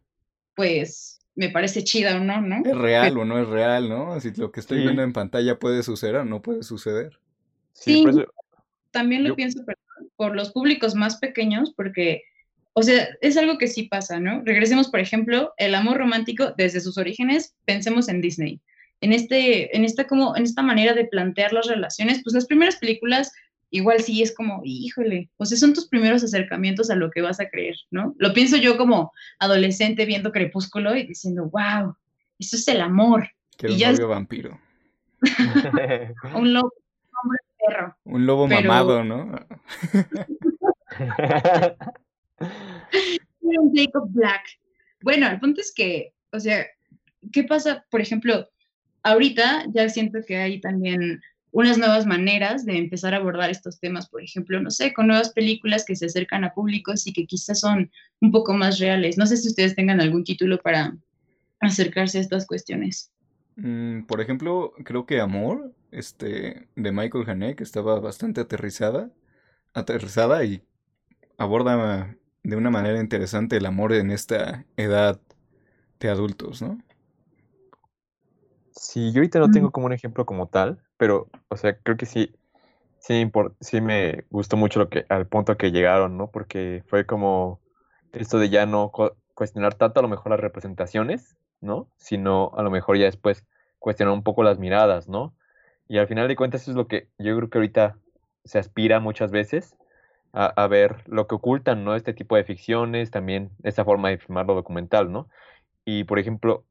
pues me parece chida o no, ¿no? Es real o no es real, ¿no? Si lo que estoy viendo en pantalla puede suceder o no puede suceder. Sí, también lo pienso, pero por los públicos más pequeños, porque, o sea, es algo que sí pasa, ¿no? Regresemos, por ejemplo, el amor romántico desde sus orígenes, pensemos en Disney. En, este, en, esta, como, en esta manera de plantear las relaciones, pues las primeras películas igual sí es como, híjole, o sea, son tus primeros acercamientos a lo que vas a creer, ¿no? Lo pienso yo como adolescente viendo Crepúsculo y diciendo, wow, eso es el amor. Que un novio vampiro. un lobo, un lobo mamado, ¿no? un Jacob Black. Bueno, el punto es que, o sea, ¿qué pasa? Por ejemplo, ahorita ya siento que hay también unas nuevas maneras de empezar a abordar estos temas, por ejemplo, no sé, con nuevas películas que se acercan a públicos y que quizás son un poco más reales. No sé si ustedes tengan algún título para acercarse a estas cuestiones. Mm, por ejemplo, creo que Amor, este, de Michael Haneke, estaba bastante aterrizada, aterrizada y aborda de una manera interesante el amor en esta edad de adultos, ¿no? Sí, yo ahorita no tengo como un ejemplo como tal, pero, o sea, creo que sí, sí, sí me gustó mucho lo que, al punto que llegaron, ¿no? Porque fue como esto de ya no cuestionar tanto a lo mejor las representaciones, ¿no? Sino a lo mejor ya después cuestionar un poco las miradas, ¿no? Y al final de cuentas es lo que yo creo que ahorita se aspira muchas veces a, ver lo que ocultan, ¿no? Este tipo de ficciones, también esta forma de filmar lo documental, ¿no? Y por ejemplo,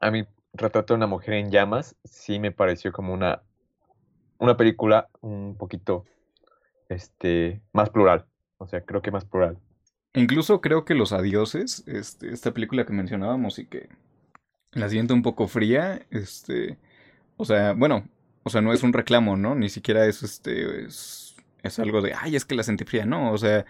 a mí Retrato de una mujer en llamas sí me pareció como una, una película un poquito este, más plural. O sea, creo que más plural. Incluso creo que Los Adioses, este, esta película que mencionábamos y que la siento un poco fría, este, o sea, bueno, o sea, no es un reclamo, ¿no? Ni siquiera es, este, es, es algo de, ay, es que la sentí fría, no, o sea,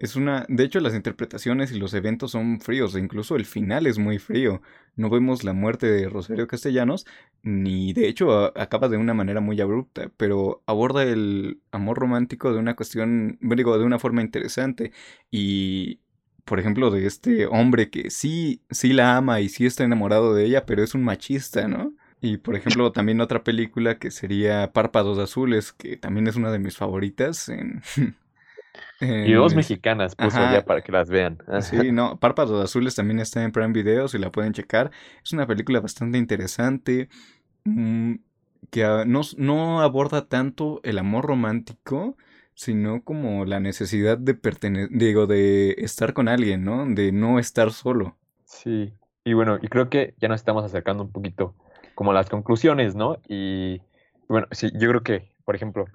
es una, de hecho las interpretaciones y los eventos son fríos, e incluso el final es muy frío. No vemos la muerte de Rosario Castellanos, ni de hecho acaba de una manera muy abrupta, pero aborda el amor romántico de una cuestión, digo, de una forma interesante. Y, por ejemplo, de este hombre que sí, sí la ama y sí está enamorado de ella, pero es un machista, ¿no? Y por ejemplo, también otra película que sería Párpados Azules, que también es una de mis favoritas en, y dos mexicanas puso ya para que las vean. Sí, no, Párpados Azules también está en Prime Video, si la pueden checar. Es una película bastante interesante, mm, que no, no aborda tanto el amor romántico, sino como la necesidad de pertenecer, digo, de estar con alguien, ¿no? De no estar solo. Sí, y bueno, y creo que ya nos estamos acercando un poquito como las conclusiones, ¿no? Y bueno, sí, yo creo que, por ejemplo,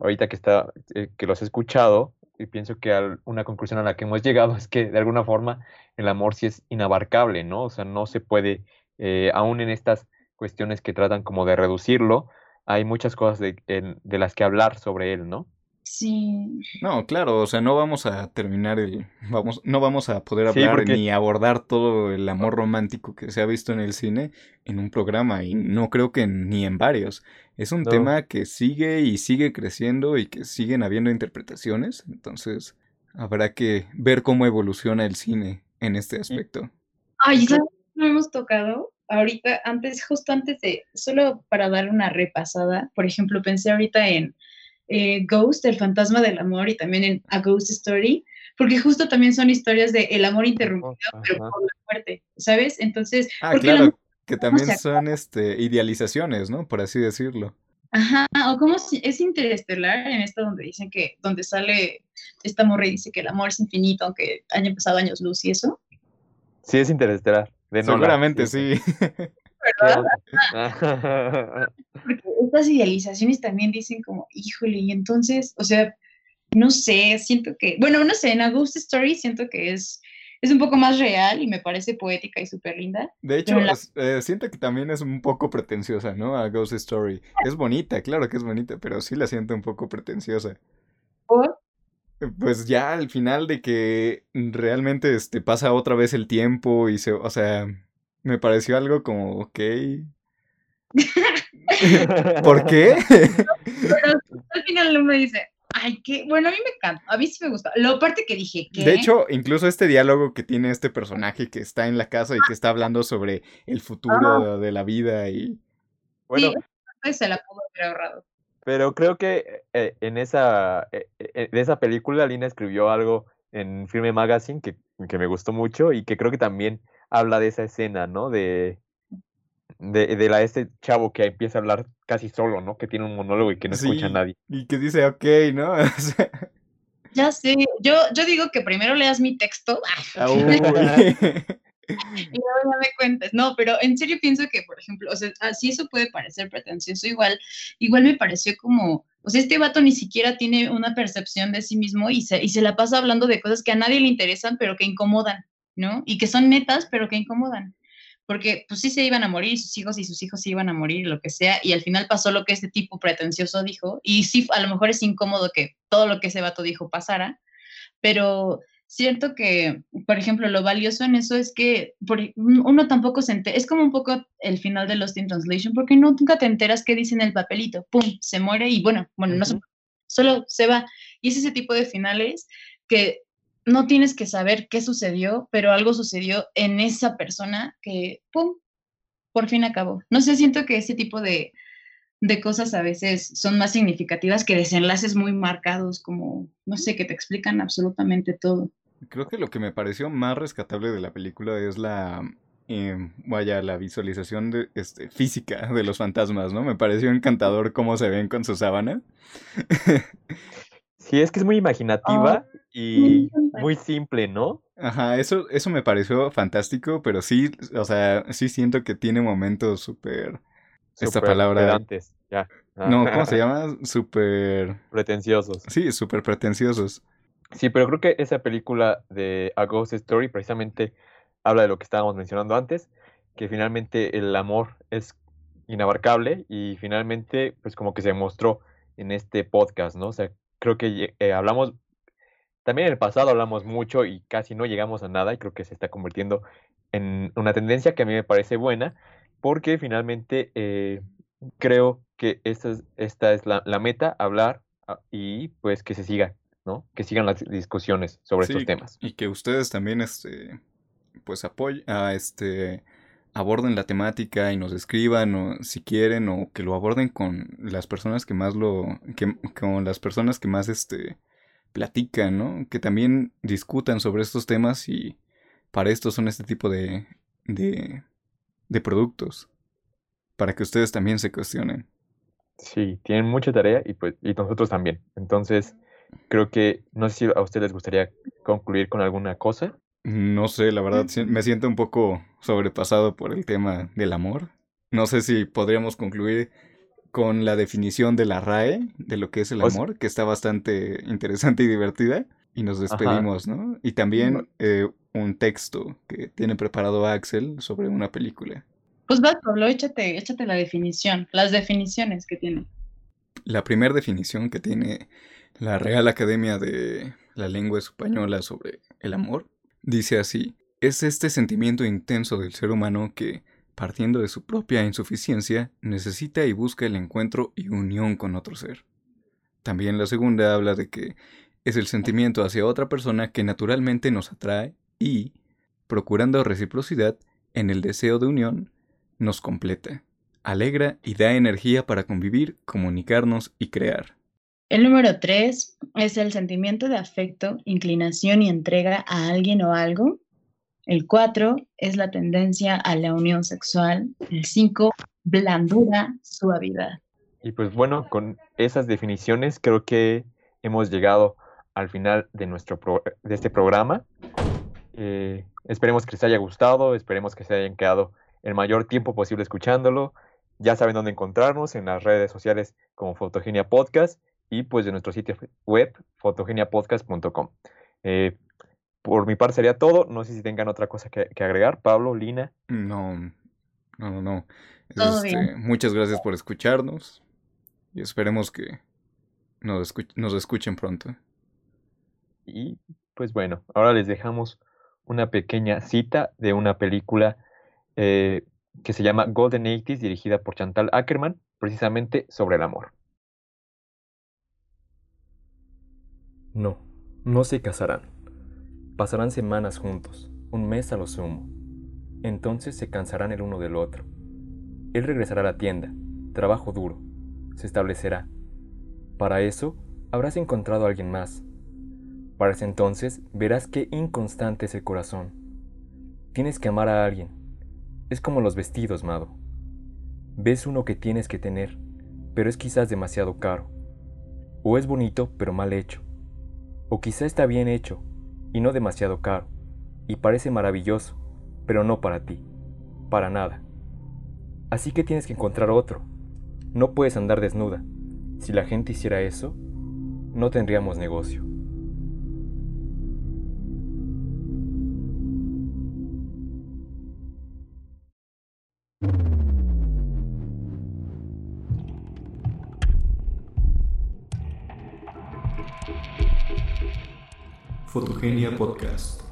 ahorita que está, eh, que los he escuchado, y pienso que una conclusión a la que hemos llegado es que de alguna forma el amor sí es inabarcable, ¿no? O sea, no se puede, eh, aún en estas cuestiones que tratan como de reducirlo, hay muchas cosas de, de las que hablar sobre él, ¿no? Sí. No, claro, o sea, no vamos a terminar el, vamos, no vamos a poder hablar ni abordar todo el amor romántico que se ha visto en el cine en un programa y no creo que ni en varios. Es un tema que sigue y sigue creciendo y que siguen habiendo interpretaciones, entonces habrá que ver cómo evoluciona el cine en este aspecto. Ay, ¿sabes? No hemos tocado ahorita, antes, justo antes de, solo para dar una repasada, por ejemplo, pensé ahorita en eh, Ghost, el fantasma del amor, y también en A Ghost Story, porque justo también son historias de el amor interrumpido, pero por la muerte, ¿sabes? Entonces, ah, claro, que también son este, idealizaciones, ¿no? Por así decirlo. Ajá, o como si es interestelar en esto donde dicen que, donde sale esta morra y dice que el amor es infinito, aunque hayan pasado años luz y eso. Sí, es interestelar. Seguramente sí. ¿Verdad? Porque estas idealizaciones también dicen como, híjole, y entonces, o sea, no sé, siento que, bueno, no sé, en A Ghost Story siento que es, es un poco más real y me parece poética y súper linda. De hecho, eh, siento que también es un poco pretenciosa, ¿no? A Ghost Story. Es bonita, claro que es bonita, pero sí la siento un poco pretenciosa. ¿Por? Pues ya al final de que realmente este, pasa otra vez el tiempo y se, o sea, me pareció algo como, ok. ¿Por qué? Pero al final no me dice, ay, qué, bueno, a mí me encanta, a mí sí me gusta. Lo aparte que dije, ¿qué? De hecho, incluso este diálogo que tiene este personaje que está en la casa y que está hablando sobre el futuro de la vida y... Bueno, sí, se la pudo haber ahorrado. Pero creo que eh, en esa, eh, eh, de esa película Lina escribió algo en Filme Magazine que, que me gustó mucho y que creo que también habla de esa escena, ¿no? De, de, de, la este chavo que empieza a hablar casi solo, ¿no? Que tiene un monólogo y que no escucha a nadie. Y que dice, ok, ¿no? ya sé, yo, yo digo que primero leas mi texto. Ah, y luego ya me cuentes. No, pero en serio pienso que, por ejemplo, o sea, así eso puede parecer pretencioso, igual, igual me pareció como, o sea, este vato ni siquiera tiene una percepción de sí mismo y se, y se la pasa hablando de cosas que a nadie le interesan, pero que incomodan. ¿No? Y que son netas, pero que incomodan. porque pues sí se iban a morir sus hijos y sus hijos se iban a morir, lo que sea, y al final pasó lo que este tipo pretencioso dijo, y sí, a lo mejor es incómodo que todo lo que ese vato dijo pasara, pero siento que, por ejemplo, lo valioso en eso es que uno tampoco se entera, es como un poco el final de Lost in Translation, porque nunca te enteras qué dice en el papelito, pum, se muere y bueno, bueno, no solo se va. Y es ese tipo de finales que no tienes que saber qué sucedió, pero algo sucedió en esa persona que, pum, por fin acabó. No sé, siento que ese tipo de, de cosas a veces son más significativas que desenlaces muy marcados, como, no sé, que te explican absolutamente todo. Creo que lo que me pareció más rescatable de la película es la em, vaya, la visualización de, este, física de los fantasmas, ¿no? Me pareció encantador cómo se ven con su sábana. Sí, es que es muy imaginativa ah, y muy simple, ¿no? Ajá, eso, eso me pareció fantástico, pero sí, o sea, sí siento que tiene momentos súper... Esta palabra... Antes, ya. No, ¿cómo se llama? Súper... Pretenciosos. Sí, súper pretenciosos. Sí, pero creo que esa película de A Ghost Story precisamente habla de lo que estábamos mencionando antes, que finalmente el amor es inabarcable y finalmente pues como que se mostró en este podcast, ¿no? O sea, creo que eh, hablamos, también en el pasado hablamos mucho y casi no llegamos a nada y creo que se está convirtiendo en una tendencia que a mí me parece buena porque finalmente eh, creo que esta es, esta es la, la meta, hablar ah, y pues que se siga ¿no? Que sigan las discusiones sobre estos temas. Y que ustedes también, este, pues apoyen, a este, aborden la temática y nos escriban, o si quieren, o que lo aborden con las personas que más lo, que, con las personas que más, este, platican, ¿no? Que también discutan sobre estos temas y para esto son este tipo de, de, de productos, para que ustedes también se cuestionen. Sí, tienen mucha tarea y pues y nosotros también. Entonces, creo que no sé si a ustedes les gustaría concluir con alguna cosa. No sé, la verdad, me siento un poco sobrepasado por el tema del amor. No sé si podríamos concluir con la definición de la RAE de lo que es el amor, que está bastante interesante y divertida. Y nos despedimos, ¿no? Y también eh, un texto que tiene preparado Axel sobre una película. Pues va, Pablo, échate, échate la definición, las definiciones que tiene. La primera definición que tiene la Real Academia de la Lengua Española sobre el amor dice así, es este sentimiento intenso del ser humano que, partiendo de su propia insuficiencia, necesita y busca el encuentro y unión con otro ser. También la segunda habla de que es el sentimiento hacia otra persona que naturalmente nos atrae y, procurando reciprocidad en el deseo de unión, nos completa, alegra y da energía para convivir, comunicarnos y crear. El número tres es el sentimiento de afecto, inclinación y entrega a alguien o algo. El cuatro es la tendencia a la unión sexual. El cinco, blandura, suavidad. Y pues bueno, con esas definiciones creo que hemos llegado al final de, nuestro de este programa. Eh, esperemos que les haya gustado, esperemos que se hayan quedado el mayor tiempo posible escuchándolo. Ya saben dónde encontrarnos en las redes sociales como Fotogenia Podcast y pues de nuestro sitio web fotogeniapodcast.com. por mi parte sería todo. No sé si tengan otra cosa que, agregar. Pablo, Lina. No, no, no. Este, muchas gracias por escucharnos y esperemos que nos, nos escuchen pronto. Y pues bueno, ahora les dejamos una pequeña cita de una película eh, que se llama Golden 80 dirigida por Chantal Ackerman, precisamente sobre el amor. No, no se casarán. Pasarán semanas juntos, un mes a lo sumo. Entonces se cansarán el uno del otro. Él regresará a la tienda, trabajo duro, se establecerá. Para eso, habrás encontrado a alguien más. Para ese entonces verás qué inconstante es el corazón. Tienes que amar a alguien. Es como los vestidos, Mado. Ves uno que tienes que tener, pero es quizás demasiado caro. O es bonito, pero mal hecho o quizá está bien hecho y no demasiado caro, y parece maravilloso, pero no para ti, para nada. Así que tienes que encontrar otro. No puedes andar desnuda. Si la gente hiciera eso, no tendríamos negocio. Fotogenia Podcast.